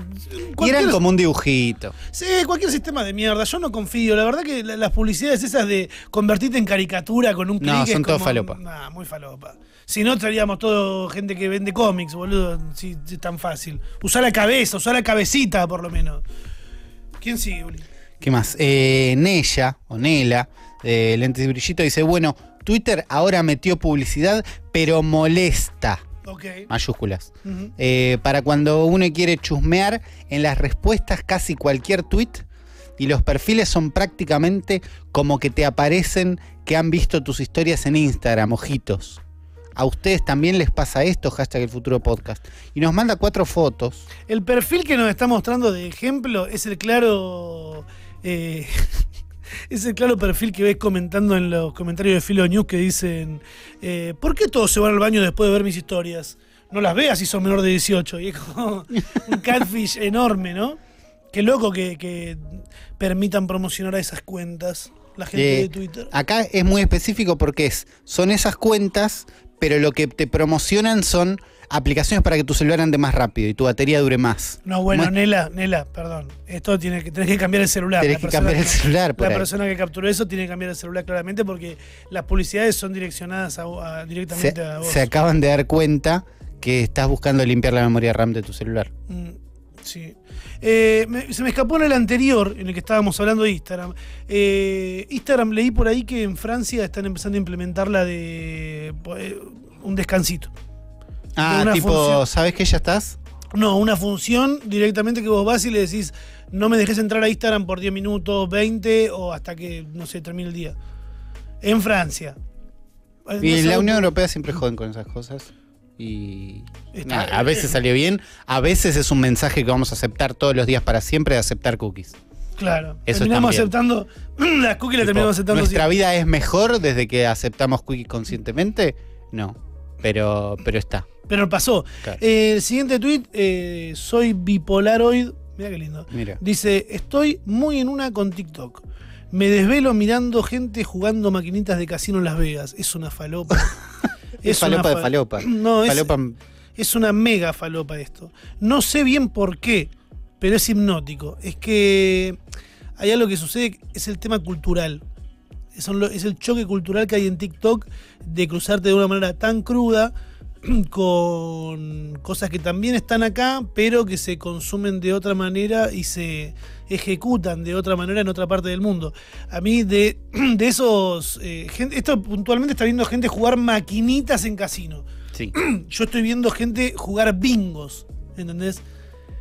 Y eran como un dibujito. Sí, cualquier sistema de mierda. Yo no confío. La verdad que la- las publicidades esas de convertirte en caricatura con un clic No, son todo como- falopa. Nah, muy falopa. Si no, traeríamos todo gente que vende cómics, boludo. Si es tan fácil. Usá la cabeza, usá la cabecita, por lo menos. ¿Quién sigue, Uli? ¿Qué más? Eh, Nella, o Nela, de Lentes y Brillito, dice, bueno, Twitter ahora metió publicidad, pero molesta, Ok. mayúsculas. Eh, para cuando uno quiere chusmear en las respuestas casi cualquier tweet y los perfiles son prácticamente como que te aparecen que han visto tus historias en Instagram, ojitos. A ustedes también les pasa esto, hashtag el futuro podcast. Y nos manda cuatro fotos. El perfil que nos está mostrando de ejemplo es el claro. eh, es el claro perfil que ves comentando en los comentarios de Filo News que dicen: eh, ¿Por qué todos se van al baño después de ver mis historias? No las veas si son menor de 18. Y es como un catfish enorme, ¿no? Qué loco que, que permitan promocionar a esas cuentas la gente Eh, de Twitter. Acá es muy específico porque es, son esas cuentas, pero lo que te promocionan son aplicaciones para que tu celular ande más rápido y tu batería dure más. No, bueno, Nela, Nela, perdón. Esto tiene que, tenés que cambiar el celular. Tenés La que cambiar el celular por La ahí. persona que capturó eso tiene que cambiar el celular claramente porque las publicidades son direccionadas a, a- Se, directamente a vos. se acaban de dar cuenta que estás buscando limpiar la memoria RAM de tu celular. Mm, sí. Eh, me- se me escapó en el anterior, en el que estábamos hablando de Instagram. Eh, Instagram leí por ahí que en Francia están empezando a implementar la de eh, un descansito. Ah, tipo, función. ¿sabes que ya estás? No, una función directamente que vos vas y le decís, no me dejes entrar a Instagram por 10 minutos, 20 o hasta que, no sé, termine el día. En Francia. Eh, Y no la Unión Europea siempre joden con esas cosas. Y a veces salió bien, a veces es un mensaje que vamos a aceptar todos los días para siempre de aceptar cookies. Claro. Eso terminamos aceptando. las cookies las terminamos aceptando ¿Nuestra siempre. vida es mejor desde que aceptamos cookies conscientemente? No, pero, pero está. Pero pasó. Claro. Eh, el siguiente tweet, eh, soy bipolaroid. Mira qué lindo. Mira. Dice, estoy muy en una con TikTok. Me desvelo mirando gente jugando maquinitas de casino en Las Vegas. Es una falopa. Es una falopa de fa- falopa. No, es, Falopa, es una mega falopa esto. No sé bien por qué, pero es hipnótico. Es que hay algo que sucede, es el tema cultural. Lo- es el choque cultural que hay en TikTok de cruzarte de una manera tan cruda con cosas que también están acá, pero que se consumen de otra manera y se ejecutan de otra manera en otra parte del mundo. A mí de, de esos... eh, gente- esto puntualmente está viendo gente jugar maquinitas en casino. Sí. Yo estoy viendo gente jugar bingos, ¿entendés?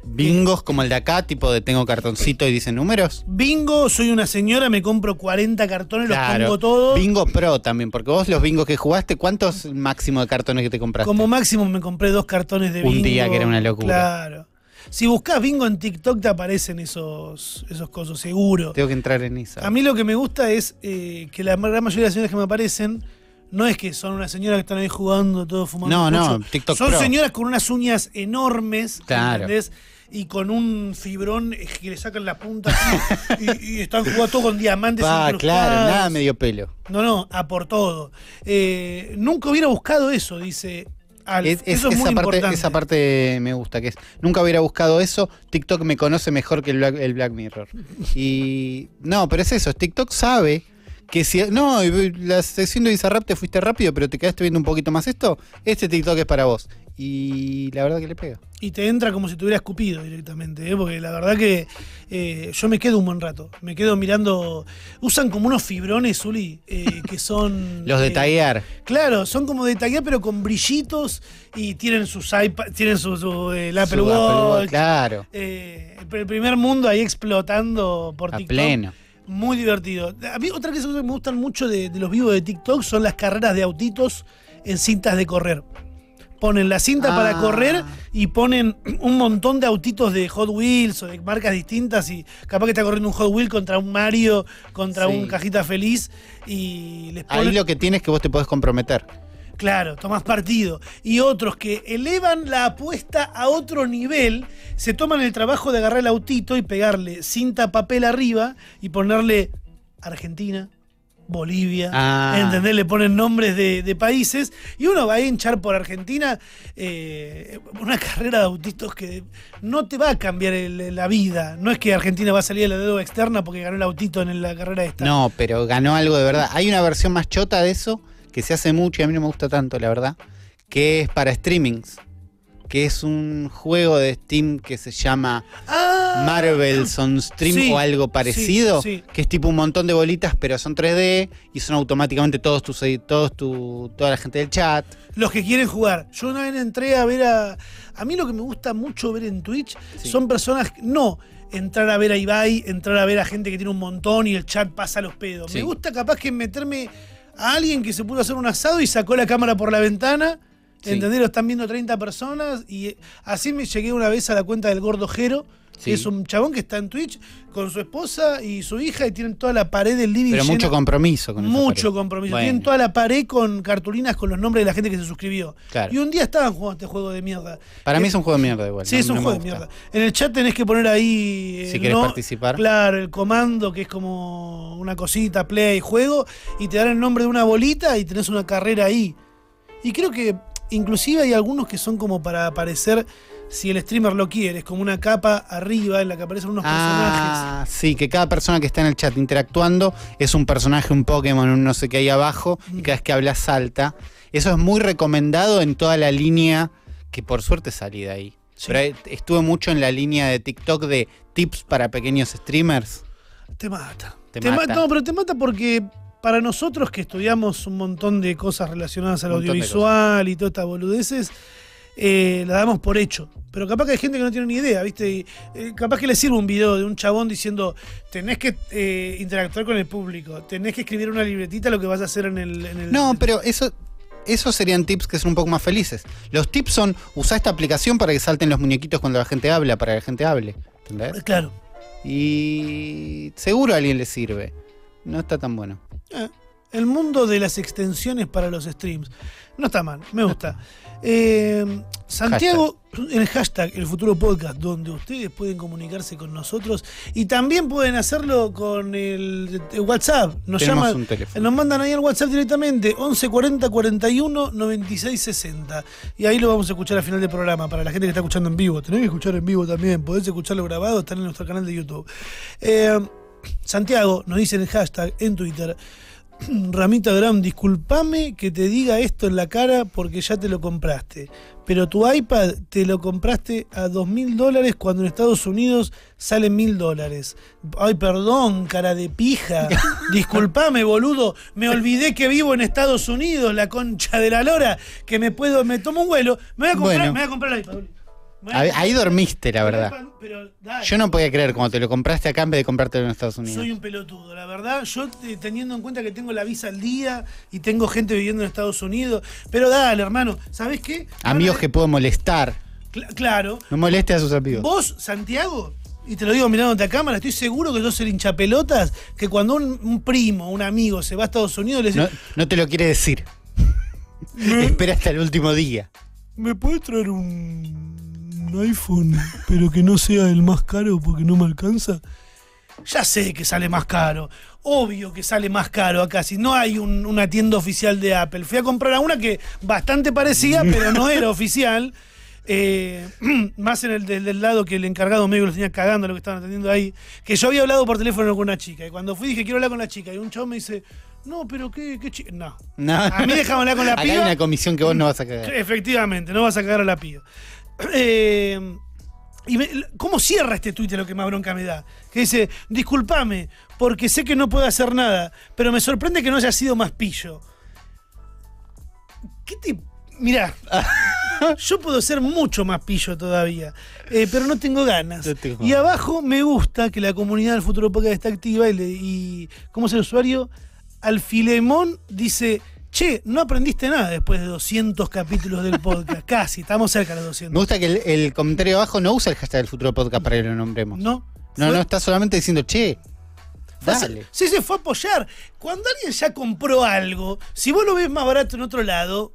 Bingos como el de acá, tipo de tengo cartoncito y dice números. Bingo, soy una señora, me compro 40 cartones, los pongo todos. Bingo Pro también, porque vos los bingos que jugaste, ¿cuántos máximo de cartones que te compraste? Como máximo me compré dos cartones de Un bingo. día que era una locura. Claro. Si buscas bingo en TikTok te aparecen esos, esos cosas, seguro. Tengo que entrar en esa. A mí lo que me gusta es eh, que la gran mayoría de las señoras que me aparecen no es que son unas señoras que están ahí jugando, todo fumando. No, no. TikTok Son Pro. señoras con unas uñas enormes, Claro. ¿entendés? Y con un fibrón eh, que le sacan la punta así, y, y están jugando todo con diamantes incrustados. claro, nada medio pelo. No, no, a por todo. Eh, nunca hubiera buscado eso, dice Es- es- eso es muy esa, parte, importante. esa parte me gusta, que es, nunca hubiera buscado eso, TikTok me conoce mejor que el Black, el Black Mirror. Y no, pero es eso, TikTok sabe que si, no, la sesión de Bizarrap te fuiste rápido, pero te quedaste viendo un poquito más esto, este TikTok es para vos. Y la verdad que le pega. Y te entra como si te hubiera escupido directamente, ¿eh? porque la verdad que eh, yo me quedo un buen rato. Me quedo mirando. Usan como unos fibrones, Uli, eh, que son. Los de eh, tallar. Claro, son como de tallar, pero con brillitos y tienen sus iPad, tienen su, su, eh, el Apple Su Apple Watch. Watch, Claro, eh, el primer mundo ahí explotando por a TikTok. pleno. Muy divertido. A mí otra cosa que me gustan mucho de, de los vivos de TikTok son las carreras de autitos en cintas de correr. Ponen la cinta Ah. para correr y ponen un montón de autitos de Hot Wheels o de marcas distintas y capaz que está corriendo un Hot Wheel contra un Mario, contra Sí. un cajita feliz y les ponen... Ahí lo que tienes es que vos te podés comprometer. Claro, tomás partido. Y otros que elevan la apuesta a otro nivel, se toman el trabajo de agarrar el autito y pegarle cinta papel arriba y ponerle Argentina, Bolivia, Ah. ¿entendés? Le ponen nombres de, de países y uno va a hinchar por Argentina eh, una carrera de autitos que no te va a cambiar el- la vida. No es que Argentina va a salir a la deuda externa porque ganó el autito en la carrera esta. No, pero ganó algo de verdad. Hay una versión más chota de eso que se hace mucho y a mí no me gusta tanto, la verdad, que es para streamings. Que es un juego de Steam que se llama Ah, Marvel's on Stream Sí, o algo parecido, sí, sí. que es tipo un montón de bolitas, pero son 3D y son automáticamente todos tus todos tu, toda la gente del chat. los que quieren jugar. Yo una vez entré a ver a. A mí lo que me gusta mucho ver en Twitch son personas. No entrar a ver a Ibai, entrar a ver a gente que tiene un montón y el chat pasa los pedos. Me gusta capaz que meterme a alguien que se pudo hacer un asado y sacó la cámara por la ventana. Sí. ¿Entendés? Lo están viendo 30 personas. Y así me llegué una vez a la cuenta del Gordo Jero. Sí. que es un chabón que está en Twitch con su esposa y su hija y tienen toda la pared del living Pero mucho compromiso con mucho compromiso. Bueno, Tienen toda la pared con cartulinas con los nombres de la gente que se suscribió. Claro. Y un día estaban jugando este juego de mierda. Para mí Eh, es un juego de mierda igual. Sí, no- es un no juego de mierda. En el chat tenés que poner ahí. Si el querés no- participar. Claro, el comando que es como una cosita, play, juego, y te dan el nombre de una bolita y tenés una carrera ahí. Y creo que inclusive hay algunos que son como para aparecer, si el streamer lo quiere, es como una capa arriba en la que aparecen unos personajes. Ah, sí, que cada persona que está en el chat interactuando es un personaje, un Pokémon, un no sé qué ahí abajo, y cada vez que hablas salta. Eso es muy recomendado en toda la línea, que por suerte salí de ahí. Sí. Pero eh, estuve mucho en la línea de TikTok de tips para pequeños streamers. Te mata. Te ma- mata. no, pero te mata porque para nosotros que estudiamos un montón de cosas relacionadas al audiovisual y todas estas boludeces, eh, la damos por hecho. Pero capaz que hay gente que no tiene ni idea, ¿viste? Y, eh, capaz que le sirve un video de un chabón diciendo, tenés que eh, interactuar con el público, tenés que escribir una libretita lo que vas a hacer en el... en el- No, pero eso, esos serían tips que son un poco más felices. Los tips son, usar esta aplicación para que salten los muñequitos cuando la gente habla, para que la gente hable. ¿Entendés? Claro. Y seguro a alguien le sirve. No está tan bueno. El mundo de las extensiones para los streams. No está mal, me gusta. Eh, Santiago, el hashtag El Futuro Podcast, donde ustedes pueden comunicarse con nosotros y también pueden hacerlo con el, el WhatsApp. Nos Tenemos llaman, un teléfono. nos mandan ahí al WhatsApp directamente, 11 40 41 96 60. Y ahí lo vamos a escuchar al final del programa, para la gente que está escuchando en vivo. Tenés que escuchar en vivo también, podés escucharlo grabado, están en nuestro canal de YouTube. Eh, Santiago nos dice en el hashtag en Twitter. Ramita Gram, discúlpame que te diga esto en la cara porque ya te lo compraste. Pero tu iPad te lo compraste a dos mil dólares cuando en Estados Unidos sale mil dólares. Ay, perdón, cara de pija. Disculpame, boludo. Me olvidé que vivo en Estados Unidos, la concha de la lora. Que me puedo, me tomo un vuelo. Me voy a comprar, Bueno. me voy a comprar el iPad. Ahí, dormiste, la verdad. pero. Yo no podía creer cuando te lo compraste acá en vez de comprártelo en Estados Unidos. Soy un pelotudo, la verdad. Yo teniendo en cuenta que tengo la visa al día y tengo gente viviendo en Estados Unidos. Pero dale, hermano, ¿sabés qué? Amigos que puedo molestar. Cla- claro. No moleste a sus amigos. Vos, Santiago, y te lo digo mirándote a cámara, estoy seguro que sos el hinchapelotas que cuando un, un primo, un amigo se va a Estados Unidos le dice, No, no te lo quiere decir. Espera hasta el último día. ¿me puedes traer un, un iPhone, pero que no sea el más caro porque no me alcanza? Ya sé que sale más caro. Obvio que sale más caro acá. Si no hay un- una tienda oficial de Apple. Fui a comprar a una que bastante parecía, pero no era oficial. Eh, más en el del, del lado que el encargado medio lo tenía cagando lo que estaban atendiendo ahí. Que yo había hablado por teléfono con una chica. Y cuando fui dije, quiero hablar con la chica. Y un chavo me dice, no, pero qué, qué chica. No. No. A mí déjame hablar con la Acá hay piba. una comisión que vos no vas a cagar. Efectivamente, no vas a cagar a la piba. Eh, y me- ¿Cómo cierra este tuit lo que más bronca me da? Que dice, discúlpame, porque sé que no puedo hacer nada, pero me sorprende que no haya sido más pillo. ¿Qué te...? Mirá, yo puedo ser mucho más pillo todavía, eh, pero no tengo ganas. No tengo y abajo me gusta que la comunidad del Futuro Podcast está activa y, le- y ¿cómo es el usuario? Alfilemón dice, che, no aprendiste nada después de 200 capítulos del podcast. Casi, estamos cerca de los Me 200. gusta que el, el comentario abajo no usa el hashtag del futuro podcast para que lo nombremos. ¿No? No, Fue- no, está solamente diciendo, che, dale. Sí, se fue a apoyar. Cuando alguien ya compró algo, si vos lo ves más barato en otro lado,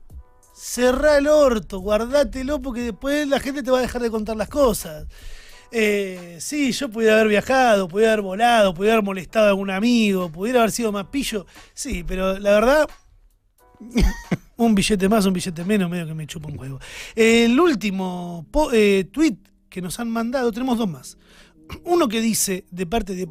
cerrá el orto, guardátelo porque después la gente te va a dejar de contar las cosas. Eh, sí, yo pudiera haber viajado, pudiera haber volado, pudiera haber molestado a algún amigo, pudiera haber sido más pillo. Sí, pero la verdad, un billete más, un billete menos, medio que me chupa un huevo. El último eh, tweet que nos han mandado, tenemos dos más. Uno que dice, de parte de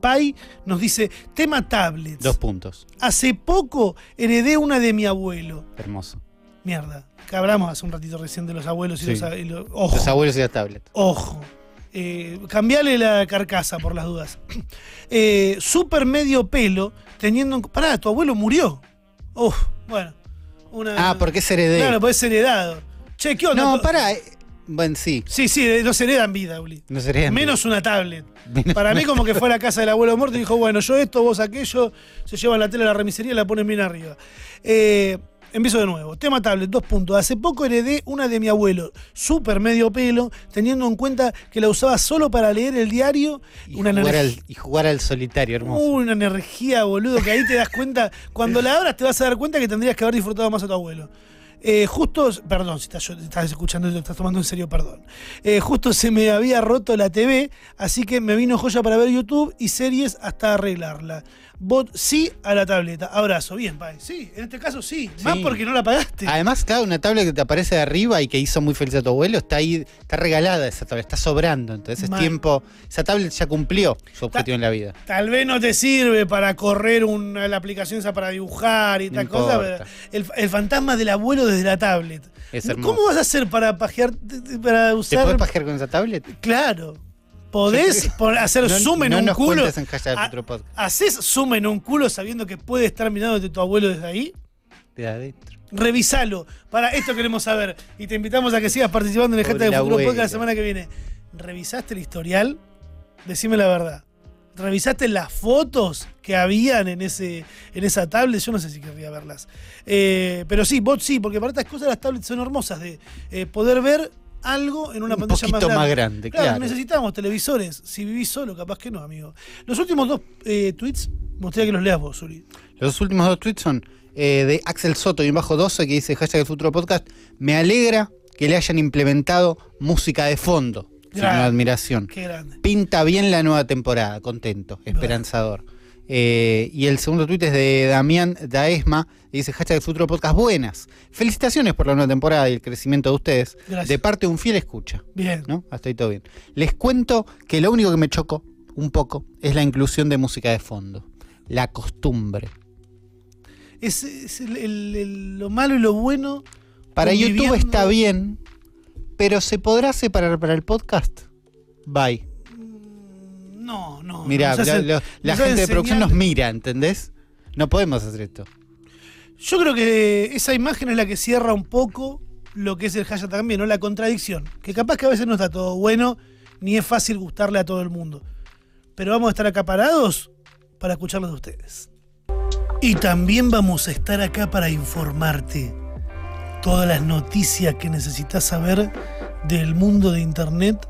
Pai, nos dice, tema tablets. Dos puntos. Hace poco heredé una de mi abuelo. Hermoso. Mierda, que hablamos hace un ratito recién de los abuelos y Sí. los, a- y los- Ojo, Los abuelos y la tablet. ojo. Eh, cambiale la carcasa por las dudas. Eh, super medio pelo, teniendo en... Pará, tu abuelo murió. Uf, bueno. Una, Ah, porque es heredero. Claro, pues es heredado. Che, ¿qué onda? no, Tu- para. Bueno, sí. Sí, sí, eh, no se heredan vida, Uli. No sería Menos una tablet. Menos- Para mí, como que fue a la casa del abuelo muerto y dijo, bueno, yo esto, vos aquello, se llevan la tela a la remisería y la ponen bien arriba. Eh, empiezo de nuevo. Tema tablet, dos puntos. Hace poco heredé una de mi abuelo, súper medio pelo, teniendo en cuenta que la usaba solo para leer el diario. Y, una jugar energía. al, y jugar al solitario, hermoso. Una energía, boludo, que ahí te das cuenta. Cuando la abras te vas a dar cuenta que tendrías que haber disfrutado más a tu abuelo. Eh, justo, perdón, si estás, estás escuchando lo estás tomando en serio, perdón. Eh, justo se me había roto la TV, así que me vino joya para ver YouTube y series hasta arreglarla. Bot sí a la tableta. Abrazo. Bien, Pai. Sí, en este caso sí. Más porque no la pagaste. Además, claro, una tablet que te aparece de arriba y que hizo muy feliz a tu abuelo, está ahí, está regalada esa tablet, está sobrando. Entonces es tiempo. Esa tablet ya cumplió su objetivo en la vida. Tal vez no te sirve para correr una, la aplicación esa para dibujar y No tal cosa. pero El, el fantasma del abuelo desde la tablet. Es. ¿Cómo vas a hacer para pajear, para ¿Te usar? puedes pajear con esa tablet? Claro. ¿Podés hacer No- zoom en no un nos culo? en Futuro Podcast. ¿Haces zoom en un culo sabiendo que puede estar mirando de tu abuelo desde ahí? De adentro. Revisalo. Para esto queremos saber. Y te invitamos a que sigas participando en el hashtag de Futuro. Podcast la semana que viene. ¿Revisaste el historial? Decime la verdad. ¿Revisaste las fotos que habían en ese en esa tablet? Yo no sé si querría verlas. Eh, pero sí, vos sí, porque para estas cosas las tablets son hermosas de eh, poder ver algo en una Un pantalla más poquito grande. más grande, claro. necesitamos televisores. Si vivís solo, capaz que no, amigo. Los últimos dos eh, tweets, me gustaría que los leas vos, Uri. Los últimos dos tweets son eh, de Axel Soto y en bajo 12 que dice hashtag el futuro podcast. Me alegra que le hayan implementado música de fondo. Grande. admiración. Qué grande. Pinta bien la nueva temporada, contento, esperanzador. Eh, y el segundo tuit es de Damián Daesma, y dice hashtag futuro podcast buenas. Felicitaciones por la nueva temporada y el crecimiento de ustedes. Gracias. De parte de un fiel escucha. Bien. ¿no? Hasta ahí todo bien. Les cuento que lo único que me chocó un poco es la inclusión de música de fondo. La costumbre. Es, es el- el- el- lo malo y lo bueno. Para YouTube está bien, pero ¿se podrá separar para el podcast? Bye. No, no. Mirá, nos hacen- la, la- gente de producción nos mira, ¿entendés? No podemos hacer esto. Yo creo que esa imagen es la que cierra un poco lo que es el hashtag también, ¿no? La contradicción. Que capaz que a veces no está todo bueno, ni es fácil gustarle a todo el mundo. Pero vamos a estar acá parados para escucharlos de ustedes. Y también vamos a estar acá para informarte todas las noticias que necesitas saber del mundo de Internet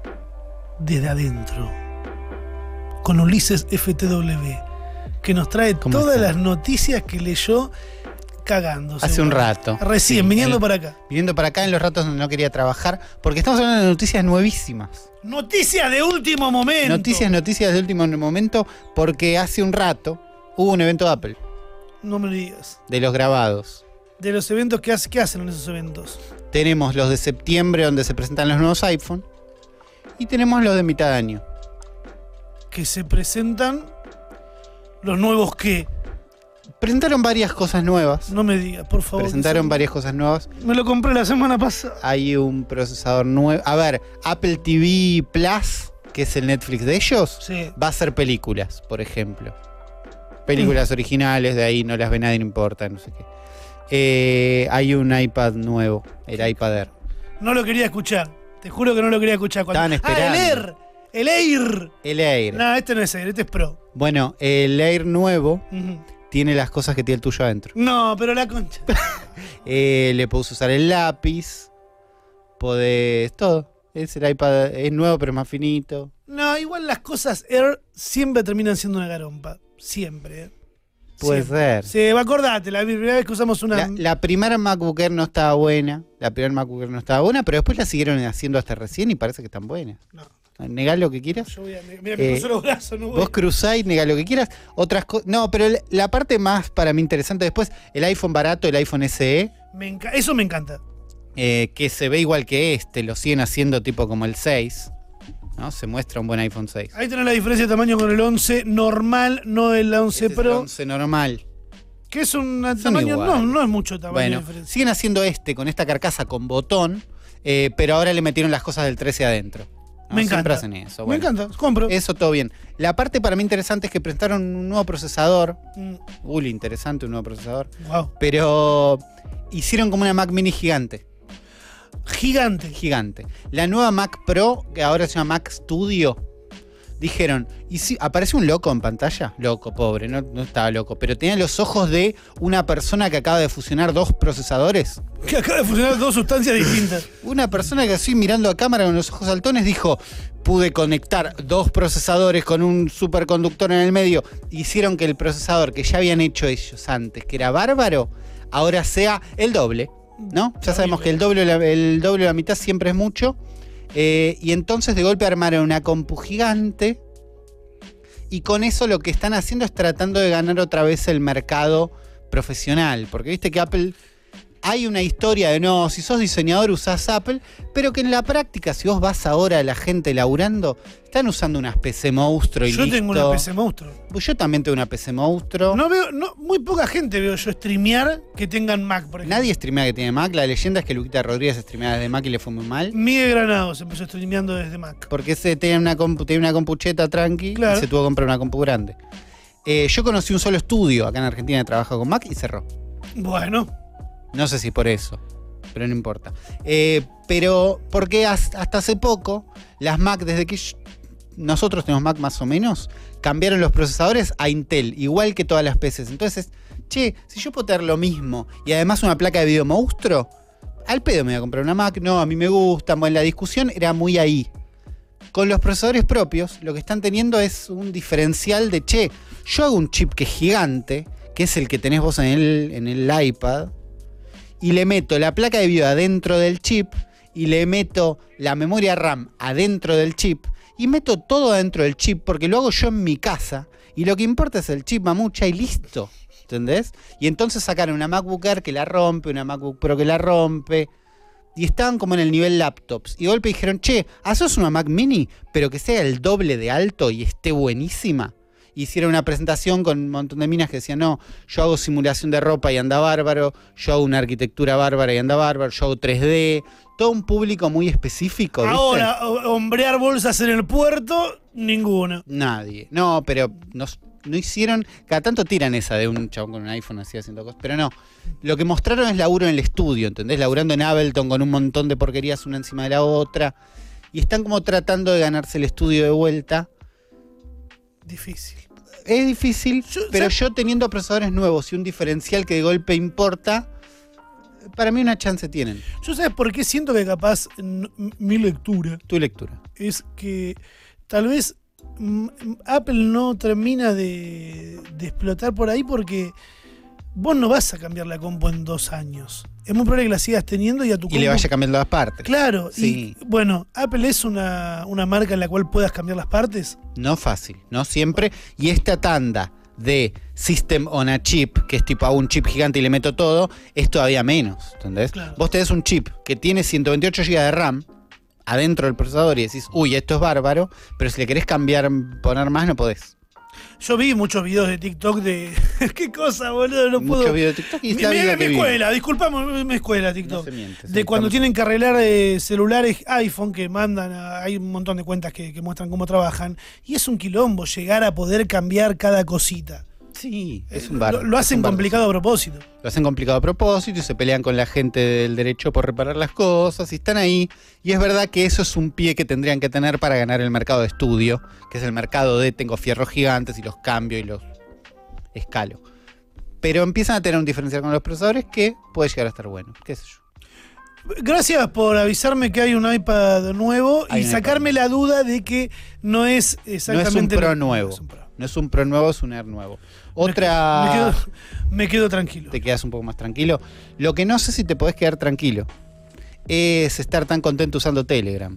desde adentro. Con Ulises FTW, que nos trae ¿Cómo todas está? las noticias que leyó cagándose. Hace un rato. Recién, Sí, viniendo en- para acá. Viniendo para acá en los ratos donde no quería trabajar, porque estamos hablando de noticias nuevísimas. Noticias de último momento. Noticias, noticias de último momento, porque hace un rato hubo un evento de Apple, No me lo digas. de los grabados. De los eventos que, hace, ¿qué hacen en esos eventos? Tenemos los de septiembre donde se presentan los nuevos iPhone y tenemos los de mitad de año. Que se presentan los nuevos que. Presentaron varias cosas nuevas. No me digas, por favor. Presentaron varias cosas nuevas. Me lo compré la semana pasada. Hay un procesador nuevo. A ver, Apple TV Plus, que es el Netflix de ellos, Sí. va a hacer películas, por ejemplo. Películas originales, de ahí no las ve nadie, no importa, no sé qué. Eh, hay un iPad nuevo, el iPad Air. No lo quería escuchar. Te juro que no lo quería escuchar. Cuando... Estaban Ah, el esperando. Air. El Air. El Air. No, este no es Air, este es Pro. Bueno, el Air nuevo tiene las cosas que tiene el tuyo adentro. No, pero la concha. Eh, le podés usar el lápiz, podés todo. Es el iPad, es nuevo pero más finito. No, igual las cosas Air siempre terminan siendo una garompa. Siempre. ¿eh? Puede Siempre. ser. Sí, acordate, la primera vez que usamos una. La, la primera MacBook Air no estaba buena, la primera MacBook Air no estaba buena, pero después la siguieron haciendo hasta recién y parece que están buenas. No, Negá lo que quieras. yo voy a. Mira, me Eh, los brazos, no voy. Vos cruzáis, negá lo que quieras. Otras cosas. No, pero la parte más para mí interesante después, el iPhone barato, el iPhone SE, Me Eso me encanta. eh, que se ve igual que este, lo siguen haciendo tipo como el 6. ¿no? Se muestra un buen iPhone 6. Ahí tenés la diferencia de tamaño con el 11 normal, no el 11 Este es el Pro. 11 normal. Que es un Son tamaño. No, no es mucho tamaño Bueno, diferencia. siguen haciendo este con esta carcasa con botón, eh, pero ahora le metieron las cosas del 13 adentro. ¿No? Me encanta. hacen eso. Me encanta, compro. Eso todo bien. La parte para mí interesante es que presentaron un nuevo procesador. Mm, Uy, interesante, un nuevo procesador. wow. Pero hicieron como una Mac mini gigante. Gigante. Gigante. La nueva Mac Pro, que ahora se llama Mac Studio, dijeron, ¿y si aparece un loco en pantalla? Loco, pobre, no, no estaba loco, pero tenía los ojos de una persona que acaba de fusionar dos procesadores. Que acaba de funcionar dos sustancias distintas. Una persona que así mirando a cámara con los ojos saltones dijo, pude conectar dos procesadores con un superconductor en el medio. Hicieron que el procesador que ya habían hecho ellos antes, que era bárbaro, ahora sea el doble. ¿No? Ya sabemos que el doble, el doble la mitad siempre es mucho. Eh, y entonces de golpe armaron una compu gigante. Y con eso lo que están haciendo es tratando de ganar otra vez el mercado profesional. Porque viste que Apple. Hay una historia de no, si sos diseñador usás Apple, pero que en la práctica, si vos vas ahora a la gente laburando, están usando unas PC monstruo y Yo listo. tengo una PC monstruo. Pues Yo también tengo una PC monstruo. No veo, no, muy poca gente veo yo streamear que tengan Mac, por ejemplo. Nadie streamea que tiene Mac. La leyenda es que Luquita Rodríguez streamea desde Mac y le fue muy mal. Miguel Granados empezó streameando desde Mac. Porque ese tenía una, compu, tenía una compucheta tranqui Claro. y se tuvo que comprar una compu grande. Eh, yo conocí un solo estudio acá en Argentina que trabaja con Mac y cerró. Bueno, No sé si por eso, pero no importa. Eh, pero porque has- hasta hace poco las Mac, desde que nosotros tenemos Mac más o menos, cambiaron los procesadores a Intel, igual que todas las PCs. Entonces, che, si yo puedo tener lo mismo y además una placa de video monstruo, al pedo me voy a comprar una Mac, no, a mí me gusta. Bueno, la discusión era muy ahí. Con los procesadores propios, lo que están teniendo es un diferencial de, che, yo hago un chip que es gigante, que es el que tenés vos en el, en el iPad, y le meto la placa de video adentro del chip, y le meto la memoria RAM adentro del chip, y meto todo adentro del chip, porque lo hago yo en mi casa, y lo que importa es el chip mamucha y listo. ¿Entendés? Y entonces sacaron una MacBook Air que la rompe, una MacBook Pro que la rompe. Y estaban como en el nivel laptops. Y de golpe dijeron, che, haces una Mac mini, pero que sea el doble de alto y esté buenísima. Hicieron una presentación con un montón de minas que decían, no, yo hago simulación de ropa y anda bárbaro, yo hago una arquitectura bárbara y anda bárbaro, yo hago 3D, todo un público muy específico. ¿viste? Ahora, ho- hombrear bolsas en el puerto, ninguno. Nadie. No, pero no, no hicieron. Cada tanto tiran esa de un chabón con un iPhone así haciendo cosas. Pero no. Lo que mostraron es laburo en el estudio, ¿entendés? Laburando en Ableton con un montón de porquerías una encima de la otra. Y están como tratando de ganarse el estudio de vuelta. Difícil. Es difícil, Yo- pero yo teniendo procesadores nuevos y un diferencial que de golpe importa, para mí una chance tienen. Yo sabes por qué siento que capaz mi lectura Tu lectura. es que tal vez mm, Apple no termina de, de explotar por ahí porque vos no vas a cambiar la compu en dos años. Es muy probable que la sigas teniendo y a tu Y le vaya cambiando las partes. Claro, Sí. y bueno, Apple es una, una marca en la cual puedas cambiar las partes. No fácil, no siempre. Y esta tanda de System on a Chip, que es tipo a un chip gigante y le meto todo, es todavía menos. ¿Entendés? Claro. Vos tenés un chip que tiene 128 GB de RAM adentro del procesador y decís, uy, esto es bárbaro, pero si le querés cambiar, poner más, no podés. Yo vi muchos videos de TikTok de. ¿Qué cosa, boludo? No Muchos puedo. videos de TikTok y Mi, es la mi- mi vive. escuela, disculpame, mi escuela TikTok. No miente, de cuando estamos- tienen que arreglar eh, celulares iPhone que mandan, a- hay un montón de cuentas que, que muestran cómo trabajan, y es un quilombo llegar a poder cambiar cada cosita. Sí, es un bar. lo, hacen un complicado a propósito. Lo hacen complicado a propósito y se pelean con la gente del derecho por reparar las cosas y están ahí. Y es verdad que eso es un pie que tendrían que tener para ganar el mercado de estudio, que es el mercado de tengo fierros gigantes y los cambio y los escalo. Pero empiezan a tener un diferencial con los procesadores que puede llegar a estar bueno, qué sé yo. Gracias por avisarme que hay un iPad nuevo Hay y sacarme la duda de que no es exactamente. Pro nuevo. no es un Pro. No es un Pro nuevo, es un Air nuevo. Me Otra... quedo, me quedo tranquilo. te quedas un poco más tranquilo. Lo que no sé si te podés quedar tranquilo es estar tan contento usando Telegram.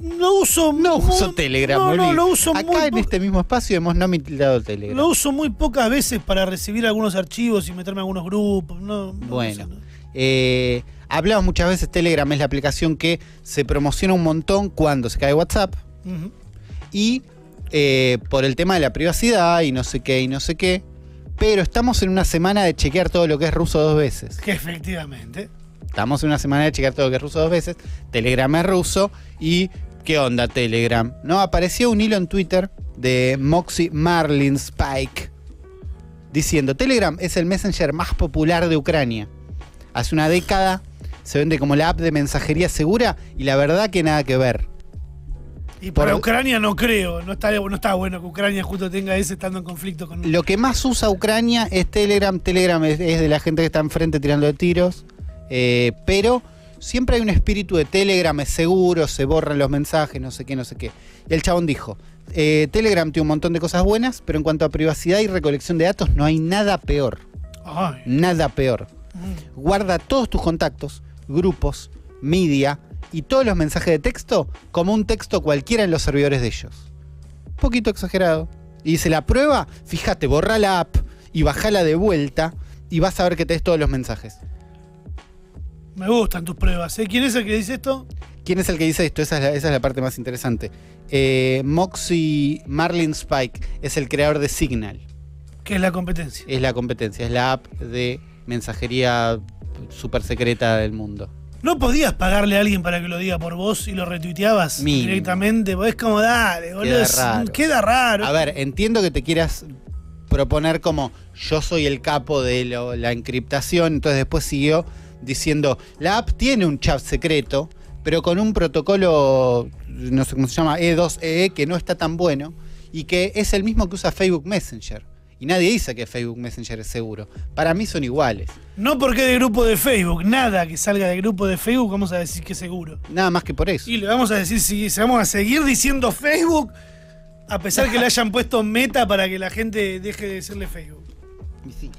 No uso. No muy- uso Telegram, No, no, lo uso muy Acá en po- este mismo espacio hemos nominado Telegram. Lo uso muy pocas veces para recibir algunos archivos y meterme a algunos grupos. No, no Bueno. no. Eh, hablamos muchas veces, Telegram es la aplicación que se promociona un montón cuando se cae WhatsApp y eh, por el tema de la privacidad y no sé qué y no sé qué. Pero estamos en una semana de chequear todo lo que es ruso dos veces. Que efectivamente. Estamos en una semana de chequear todo lo que es ruso dos veces. Telegram es ruso y ¿qué onda Telegram? No, apareció un hilo en Twitter de Moxie Marlin Spike diciendo Telegram es el messenger más popular de Ucrania. Hace una década se vende como la app de mensajería segura y la verdad que nada que ver. Y para Por- Ucrania no creo. No está, no está bueno que Ucrania justo tenga ese estando en conflicto con. Lo que más usa Ucrania es Telegram. Telegram es, es de la gente que está enfrente tirando de tiros. Eh, pero siempre hay un espíritu de Telegram, es seguro, se borran los mensajes, no sé qué, no sé qué. Y el chabón dijo, eh, Telegram tiene un montón de cosas buenas, pero en cuanto a privacidad y recolección de datos no hay nada peor. Ay. Nada peor. Mm. Guarda todos tus contactos, grupos, media y todos los mensajes de texto como un texto cualquiera en los servidores de ellos. Un poquito exagerado. Y dice la prueba, fíjate, borra la app y bajala de vuelta y vas a ver que tenés todos los mensajes. Me gustan tus pruebas. ¿eh? ¿Quién es el que dice esto? ¿Quién es el que dice esto? Esa es la, esa es la parte más interesante. Eh, Moxie Marlin Spike es el creador de Signal. Que es la competencia. Es la competencia, es la app de mensajería super secreta del mundo. ¿No podías pagarle a alguien para que lo diga por vos y lo retuiteabas Mínimo. directamente? Pues es como, dale, boludo. raro. Queda raro. A ver, entiendo que te quieras proponer como yo soy el capo de lo- la encriptación, entonces después siguió diciendo, la app tiene un chat secreto, pero con un protocolo, no sé cómo se llama, E2EE, que no está tan bueno, y que es el mismo que usa Facebook Messenger. Y nadie dice que Facebook Messenger es seguro. Para mí son iguales. No porque de grupo de Facebook. Nada que salga de grupo de Facebook vamos a decir que es seguro. Nada más que por eso. Y le vamos a decir si, si vamos a seguir diciendo Facebook, a pesar que le hayan puesto meta para que la gente deje de decirle Facebook. Y sí.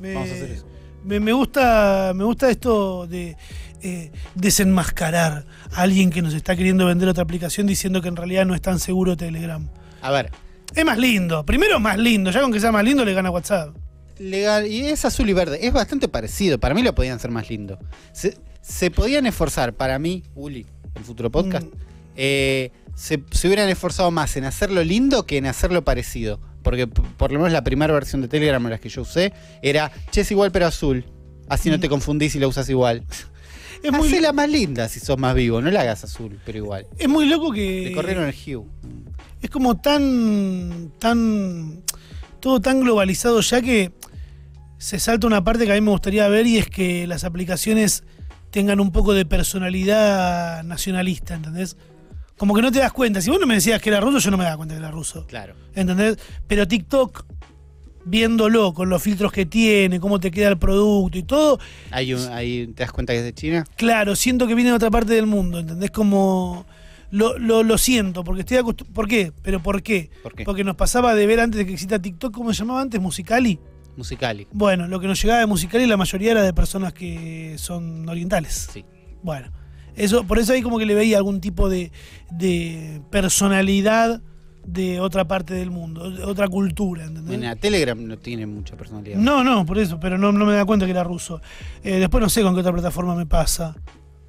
Me, Vamos a hacer eso. Me, me gusta, me gusta esto de eh, desenmascarar a alguien que nos está queriendo vender otra aplicación diciendo que en realidad no es tan seguro Telegram. A ver, Es más lindo. Primero es más lindo. Ya con que sea más lindo le gana WhatsApp. legal. Y es azul y verde. Es bastante parecido. Para mí lo podían hacer más lindo. Se, se podían esforzar, para mí, Uli, el futuro podcast, Mm. eh, se, se hubieran esforzado más en hacerlo lindo que en hacerlo parecido. Porque por lo menos la primera versión de Telegram, las que yo usé, era, che, es igual pero azul. Así no te confundís y la usas igual. Es muy, Hacela más linda si sos más vivo, no la hagas azul, pero igual. es muy loco que. Le corrieron el hue. Es como tan, tan, todo tan globalizado ya que se salta una parte que a mí me gustaría ver y es que las aplicaciones tengan un poco de personalidad nacionalista, ¿entendés? Como que no te das cuenta. Si vos no me decías que era ruso, yo no me daba cuenta que era ruso. Claro. ¿Entendés? Pero TikTok, viéndolo con los filtros que tiene, cómo te queda el producto y todo, Hay un, hay- ¿Te das cuenta que es de China? Claro, siento que viene de otra parte del mundo, ¿entendés? Como. Lo, lo, lo siento, porque estoy acostumbrado. ¿Por qué? ¿Pero por qué? ¿Por qué? Porque nos pasaba de ver antes de que exista TikTok, ¿cómo se llamaba antes? Musicali. Musicali. Bueno, lo que nos llegaba de Musicali la mayoría era de personas que son orientales. Sí. Bueno, eso, por eso ahí como que le veía algún tipo de, de personalidad de otra parte del mundo, de otra cultura, ¿entendés? Bueno, Telegram no tiene mucha personalidad. No, no, por eso, pero no, no me da cuenta que era ruso. Eh, después no sé con qué otra plataforma me pasa.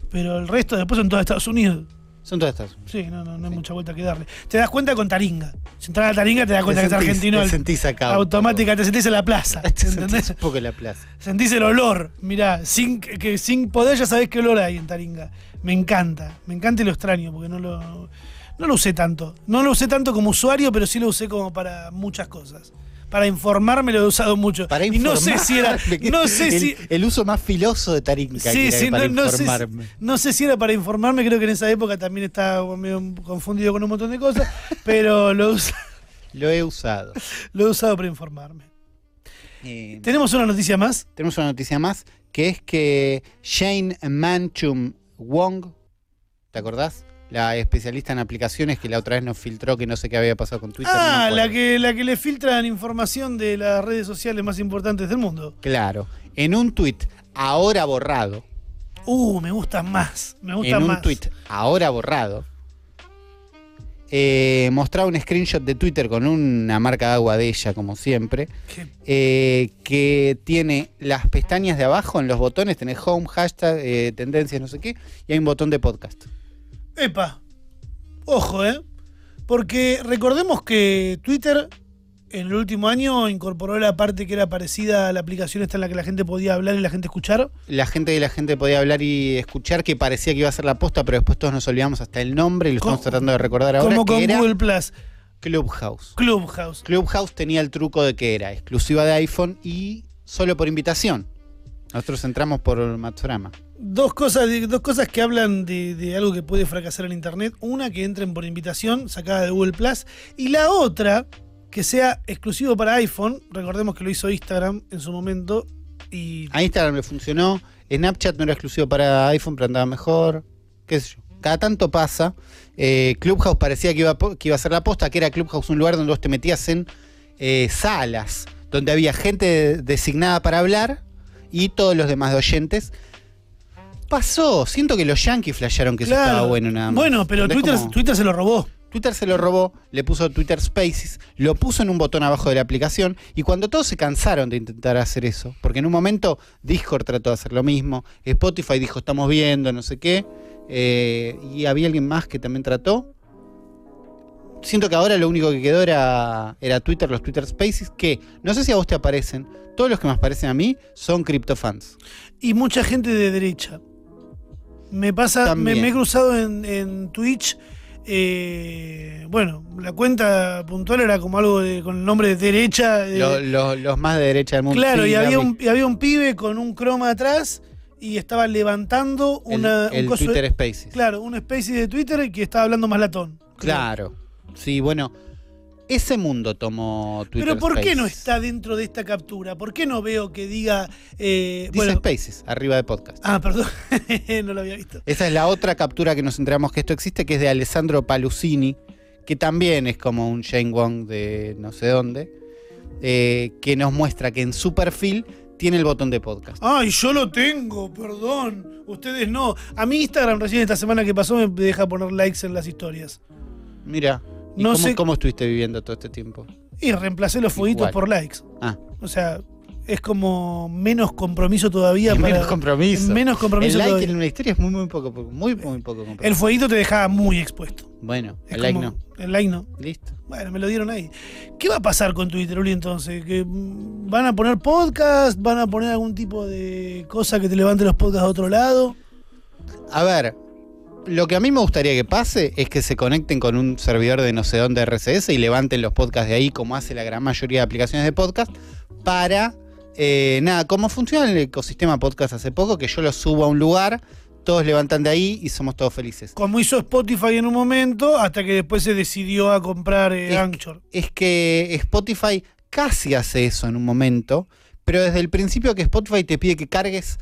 Pero el resto después son todos Estados Unidos. Son todas estas. Sí, no, no, no hay Sí. mucha vuelta que darle. Te das cuenta con Taringa. Si entras a Taringa te das cuenta que es argentino. Te sentís acá. automática, te sentís en la plaza. Te sentís ¿Entendés? un poco en la plaza. Sentís el olor. Mirá, sin, que sin poder ya sabés qué olor hay en Taringa. Me encanta. Me encanta y lo extraño porque no lo, no lo usé tanto. No lo usé tanto como usuario, pero sí lo usé como para muchas cosas. Para informarme lo he usado mucho. Para y no sé si era. informarme, No sé el, si. el uso más filoso de Taringa. que Sí, sí, para no, no sé, si- informarme. no sé si era para informarme, creo que en esa época también estaba medio confundido con un montón de cosas, pero lo, us- Lo he usado. lo he usado para informarme. Eh, ¿Tenemos una noticia más? tenemos una noticia más, que es que Shane Manchum Wong, ¿te acordás? La especialista en aplicaciones que la otra vez nos filtró que no sé qué había pasado con Twitter. Ah, la que, la que le filtran información de las redes sociales más importantes del mundo. Claro. En un tweet ahora borrado, Uh, me gusta más. Me gusta en un más. tweet ahora borrado, eh, mostraba un screenshot de Twitter con una marca de agua de ella, como siempre, Que- eh, que tiene las pestañas de abajo en los botones, tenés home, hashtag, eh, tendencias, no sé qué, y hay un botón de podcast. Epa. Ojo, ¿eh? Porque recordemos que Twitter en el último año incorporó la parte que era parecida a la aplicación esta en la que la gente podía hablar y la gente escuchar. La gente de la gente podía hablar y escuchar que parecía que iba a ser la posta, pero después todos nos olvidamos hasta el nombre y lo estamos tratando de recordar ahora, como que con era Google Plus. Clubhouse. Clubhouse. Clubhouse tenía el truco de que era exclusiva de iPhone y solo por invitación. Nosotros entramos por Matsurama. Dos cosas, dos cosas que hablan de, de algo que puede fracasar en Internet. Una, que entren por invitación, sacada de Google Plus. Y la otra, que sea exclusivo para iPhone. Recordemos que lo hizo Instagram en su momento. Y A Instagram le funcionó. Snapchat no era exclusivo para iPhone, pero andaba mejor. ¿Qué sé yo? Cada tanto pasa. Eh, Clubhouse parecía que iba, a po- que iba a ser la posta, que era Clubhouse un lugar donde vos te metías en eh, salas, donde había gente designada para hablar y todos los demás de oyentes. Pasó. Siento que los yankees flashearon que eso estaba bueno nada más. Bueno, pero ¿Entendés Twitter? Twitter se lo robó. Twitter se lo robó, le puso Twitter Spaces, lo puso en un botón abajo de la aplicación y cuando todos se cansaron de intentar hacer eso, porque en un momento Discord trató de hacer lo mismo, Spotify dijo estamos viendo, no sé qué, eh, y había alguien más que también trató. Siento que ahora lo único que quedó era, era Twitter, los Twitter Spaces, que no sé si a vos te aparecen, todos los que me aparecen a mí son criptofans. Y mucha gente de derecha. Me pasa, me, he cruzado en, en Twitch. eh, bueno, la cuenta puntual era como algo de- con el nombre de derecha. eh, Lo- lo- los más de derecha del mundo. claro, Sí, y había un, y había un pibe con un croma atrás y estaba levantando una, el, un coso de- Twitter Spaces. Claro, un especie de Twitter que estaba hablando más latón. creo. Claro. Sí, bueno, ese mundo tomó Twitter Pero ¿por qué no está dentro de esta captura? ¿Por qué no veo que diga... eh, Dice bueno, Spaces, arriba de podcast. ah, perdón, no lo había visto. Esa es la otra captura que nos enteramos que esto existe, que es de Alessandro Palusini, que también es como un Shane Wong de no sé dónde, eh, que nos muestra que en su perfil tiene el botón de podcast. Ay, yo lo tengo, perdón. Ustedes no. A mí Instagram recién esta semana que pasó me deja poner likes en las historias. Mira, ¿y No cómo, sé- cómo estuviste viviendo todo este tiempo? Y reemplacé los fueguitos Igual. por likes. Ah, O sea, es como menos compromiso todavía. Para- menos compromiso. Menos compromiso El like todavía. en una historia es muy, muy poco, poco- muy, muy poco compromiso. El fueguito te dejaba muy expuesto. Bueno, Es el like no. El like no. Listo. Bueno, me lo dieron ahí. ¿Qué va a pasar con Twitter, Uli, entonces? ¿Que ¿Van a poner podcast? ¿Van a poner algún tipo de cosa que te levante los podcasts a otro lado? A ver, lo que a mí me gustaría que pase es que se conecten con un servidor de no sé dónde RCS y levanten los podcasts de ahí, como hace la gran mayoría de aplicaciones de podcast, para, eh, nada, como funciona el ecosistema podcast hace poco, que yo lo subo a un lugar, todos levantan de ahí y somos todos felices. Como hizo Spotify en un momento, hasta que después se decidió a comprar eh, Es- Anchor. Es que Spotify casi hace eso en un momento, pero desde el principio que Spotify te pide que cargues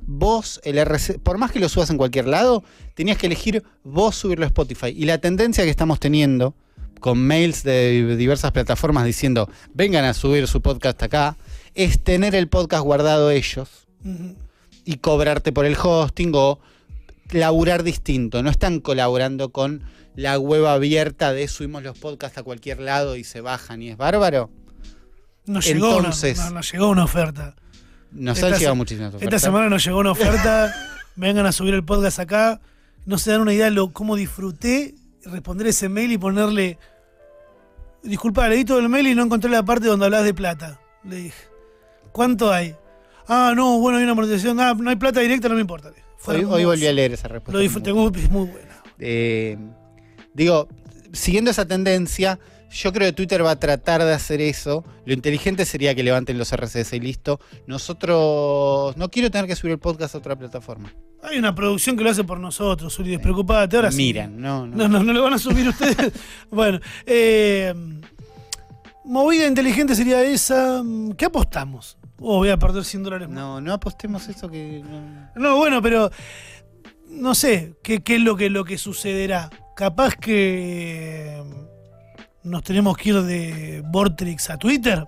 vos el RC, por más que lo subas en cualquier lado, tenías que elegir vos subirlo a Spotify. Y la tendencia que estamos teniendo con mails de diversas plataformas diciendo vengan a subir su podcast acá, es tener el podcast guardado ellos y cobrarte por el hosting o laburar distinto. No están colaborando con la web abierta de subimos los podcasts a cualquier lado y se bajan y es bárbaro. Nos llegó, Entonces- una, no- nos llegó una oferta. Nos Esta han llegado muchísimas ofertas. Esta semana nos llegó una oferta. vengan a subir el podcast acá. No se dan una idea de lo, cómo disfruté responder ese mail y ponerle. Disculpa, leí todo el mail y no encontré la parte donde hablas de plata. Le dije. ¿Cuánto hay? Ah, no, bueno, hay una amortización. Ah, no hay plata directa, no me importa. Fue Hoy, volví a leer esa respuesta. Lo disfruté, muy, es muy buena. Eh, digo, siguiendo esa tendencia, yo creo que Twitter va a tratar de hacer eso. Lo inteligente sería que levanten los RCS y listo. Nosotros no quiero tener que subir el podcast a otra plataforma. Hay una producción que lo hace por nosotros, Uri, despreocupate. Ahora sí. Miran, no, no. No, no, no lo van a subir ustedes. bueno, eh, movida inteligente sería esa. ¿Qué apostamos? Oh, voy a perder 100 dólares más. No, no apostemos eso que. no. No, bueno, pero no sé qué, qué es lo que, lo que sucederá. Capaz que nos tenemos que ir de Vortrix a Twitter.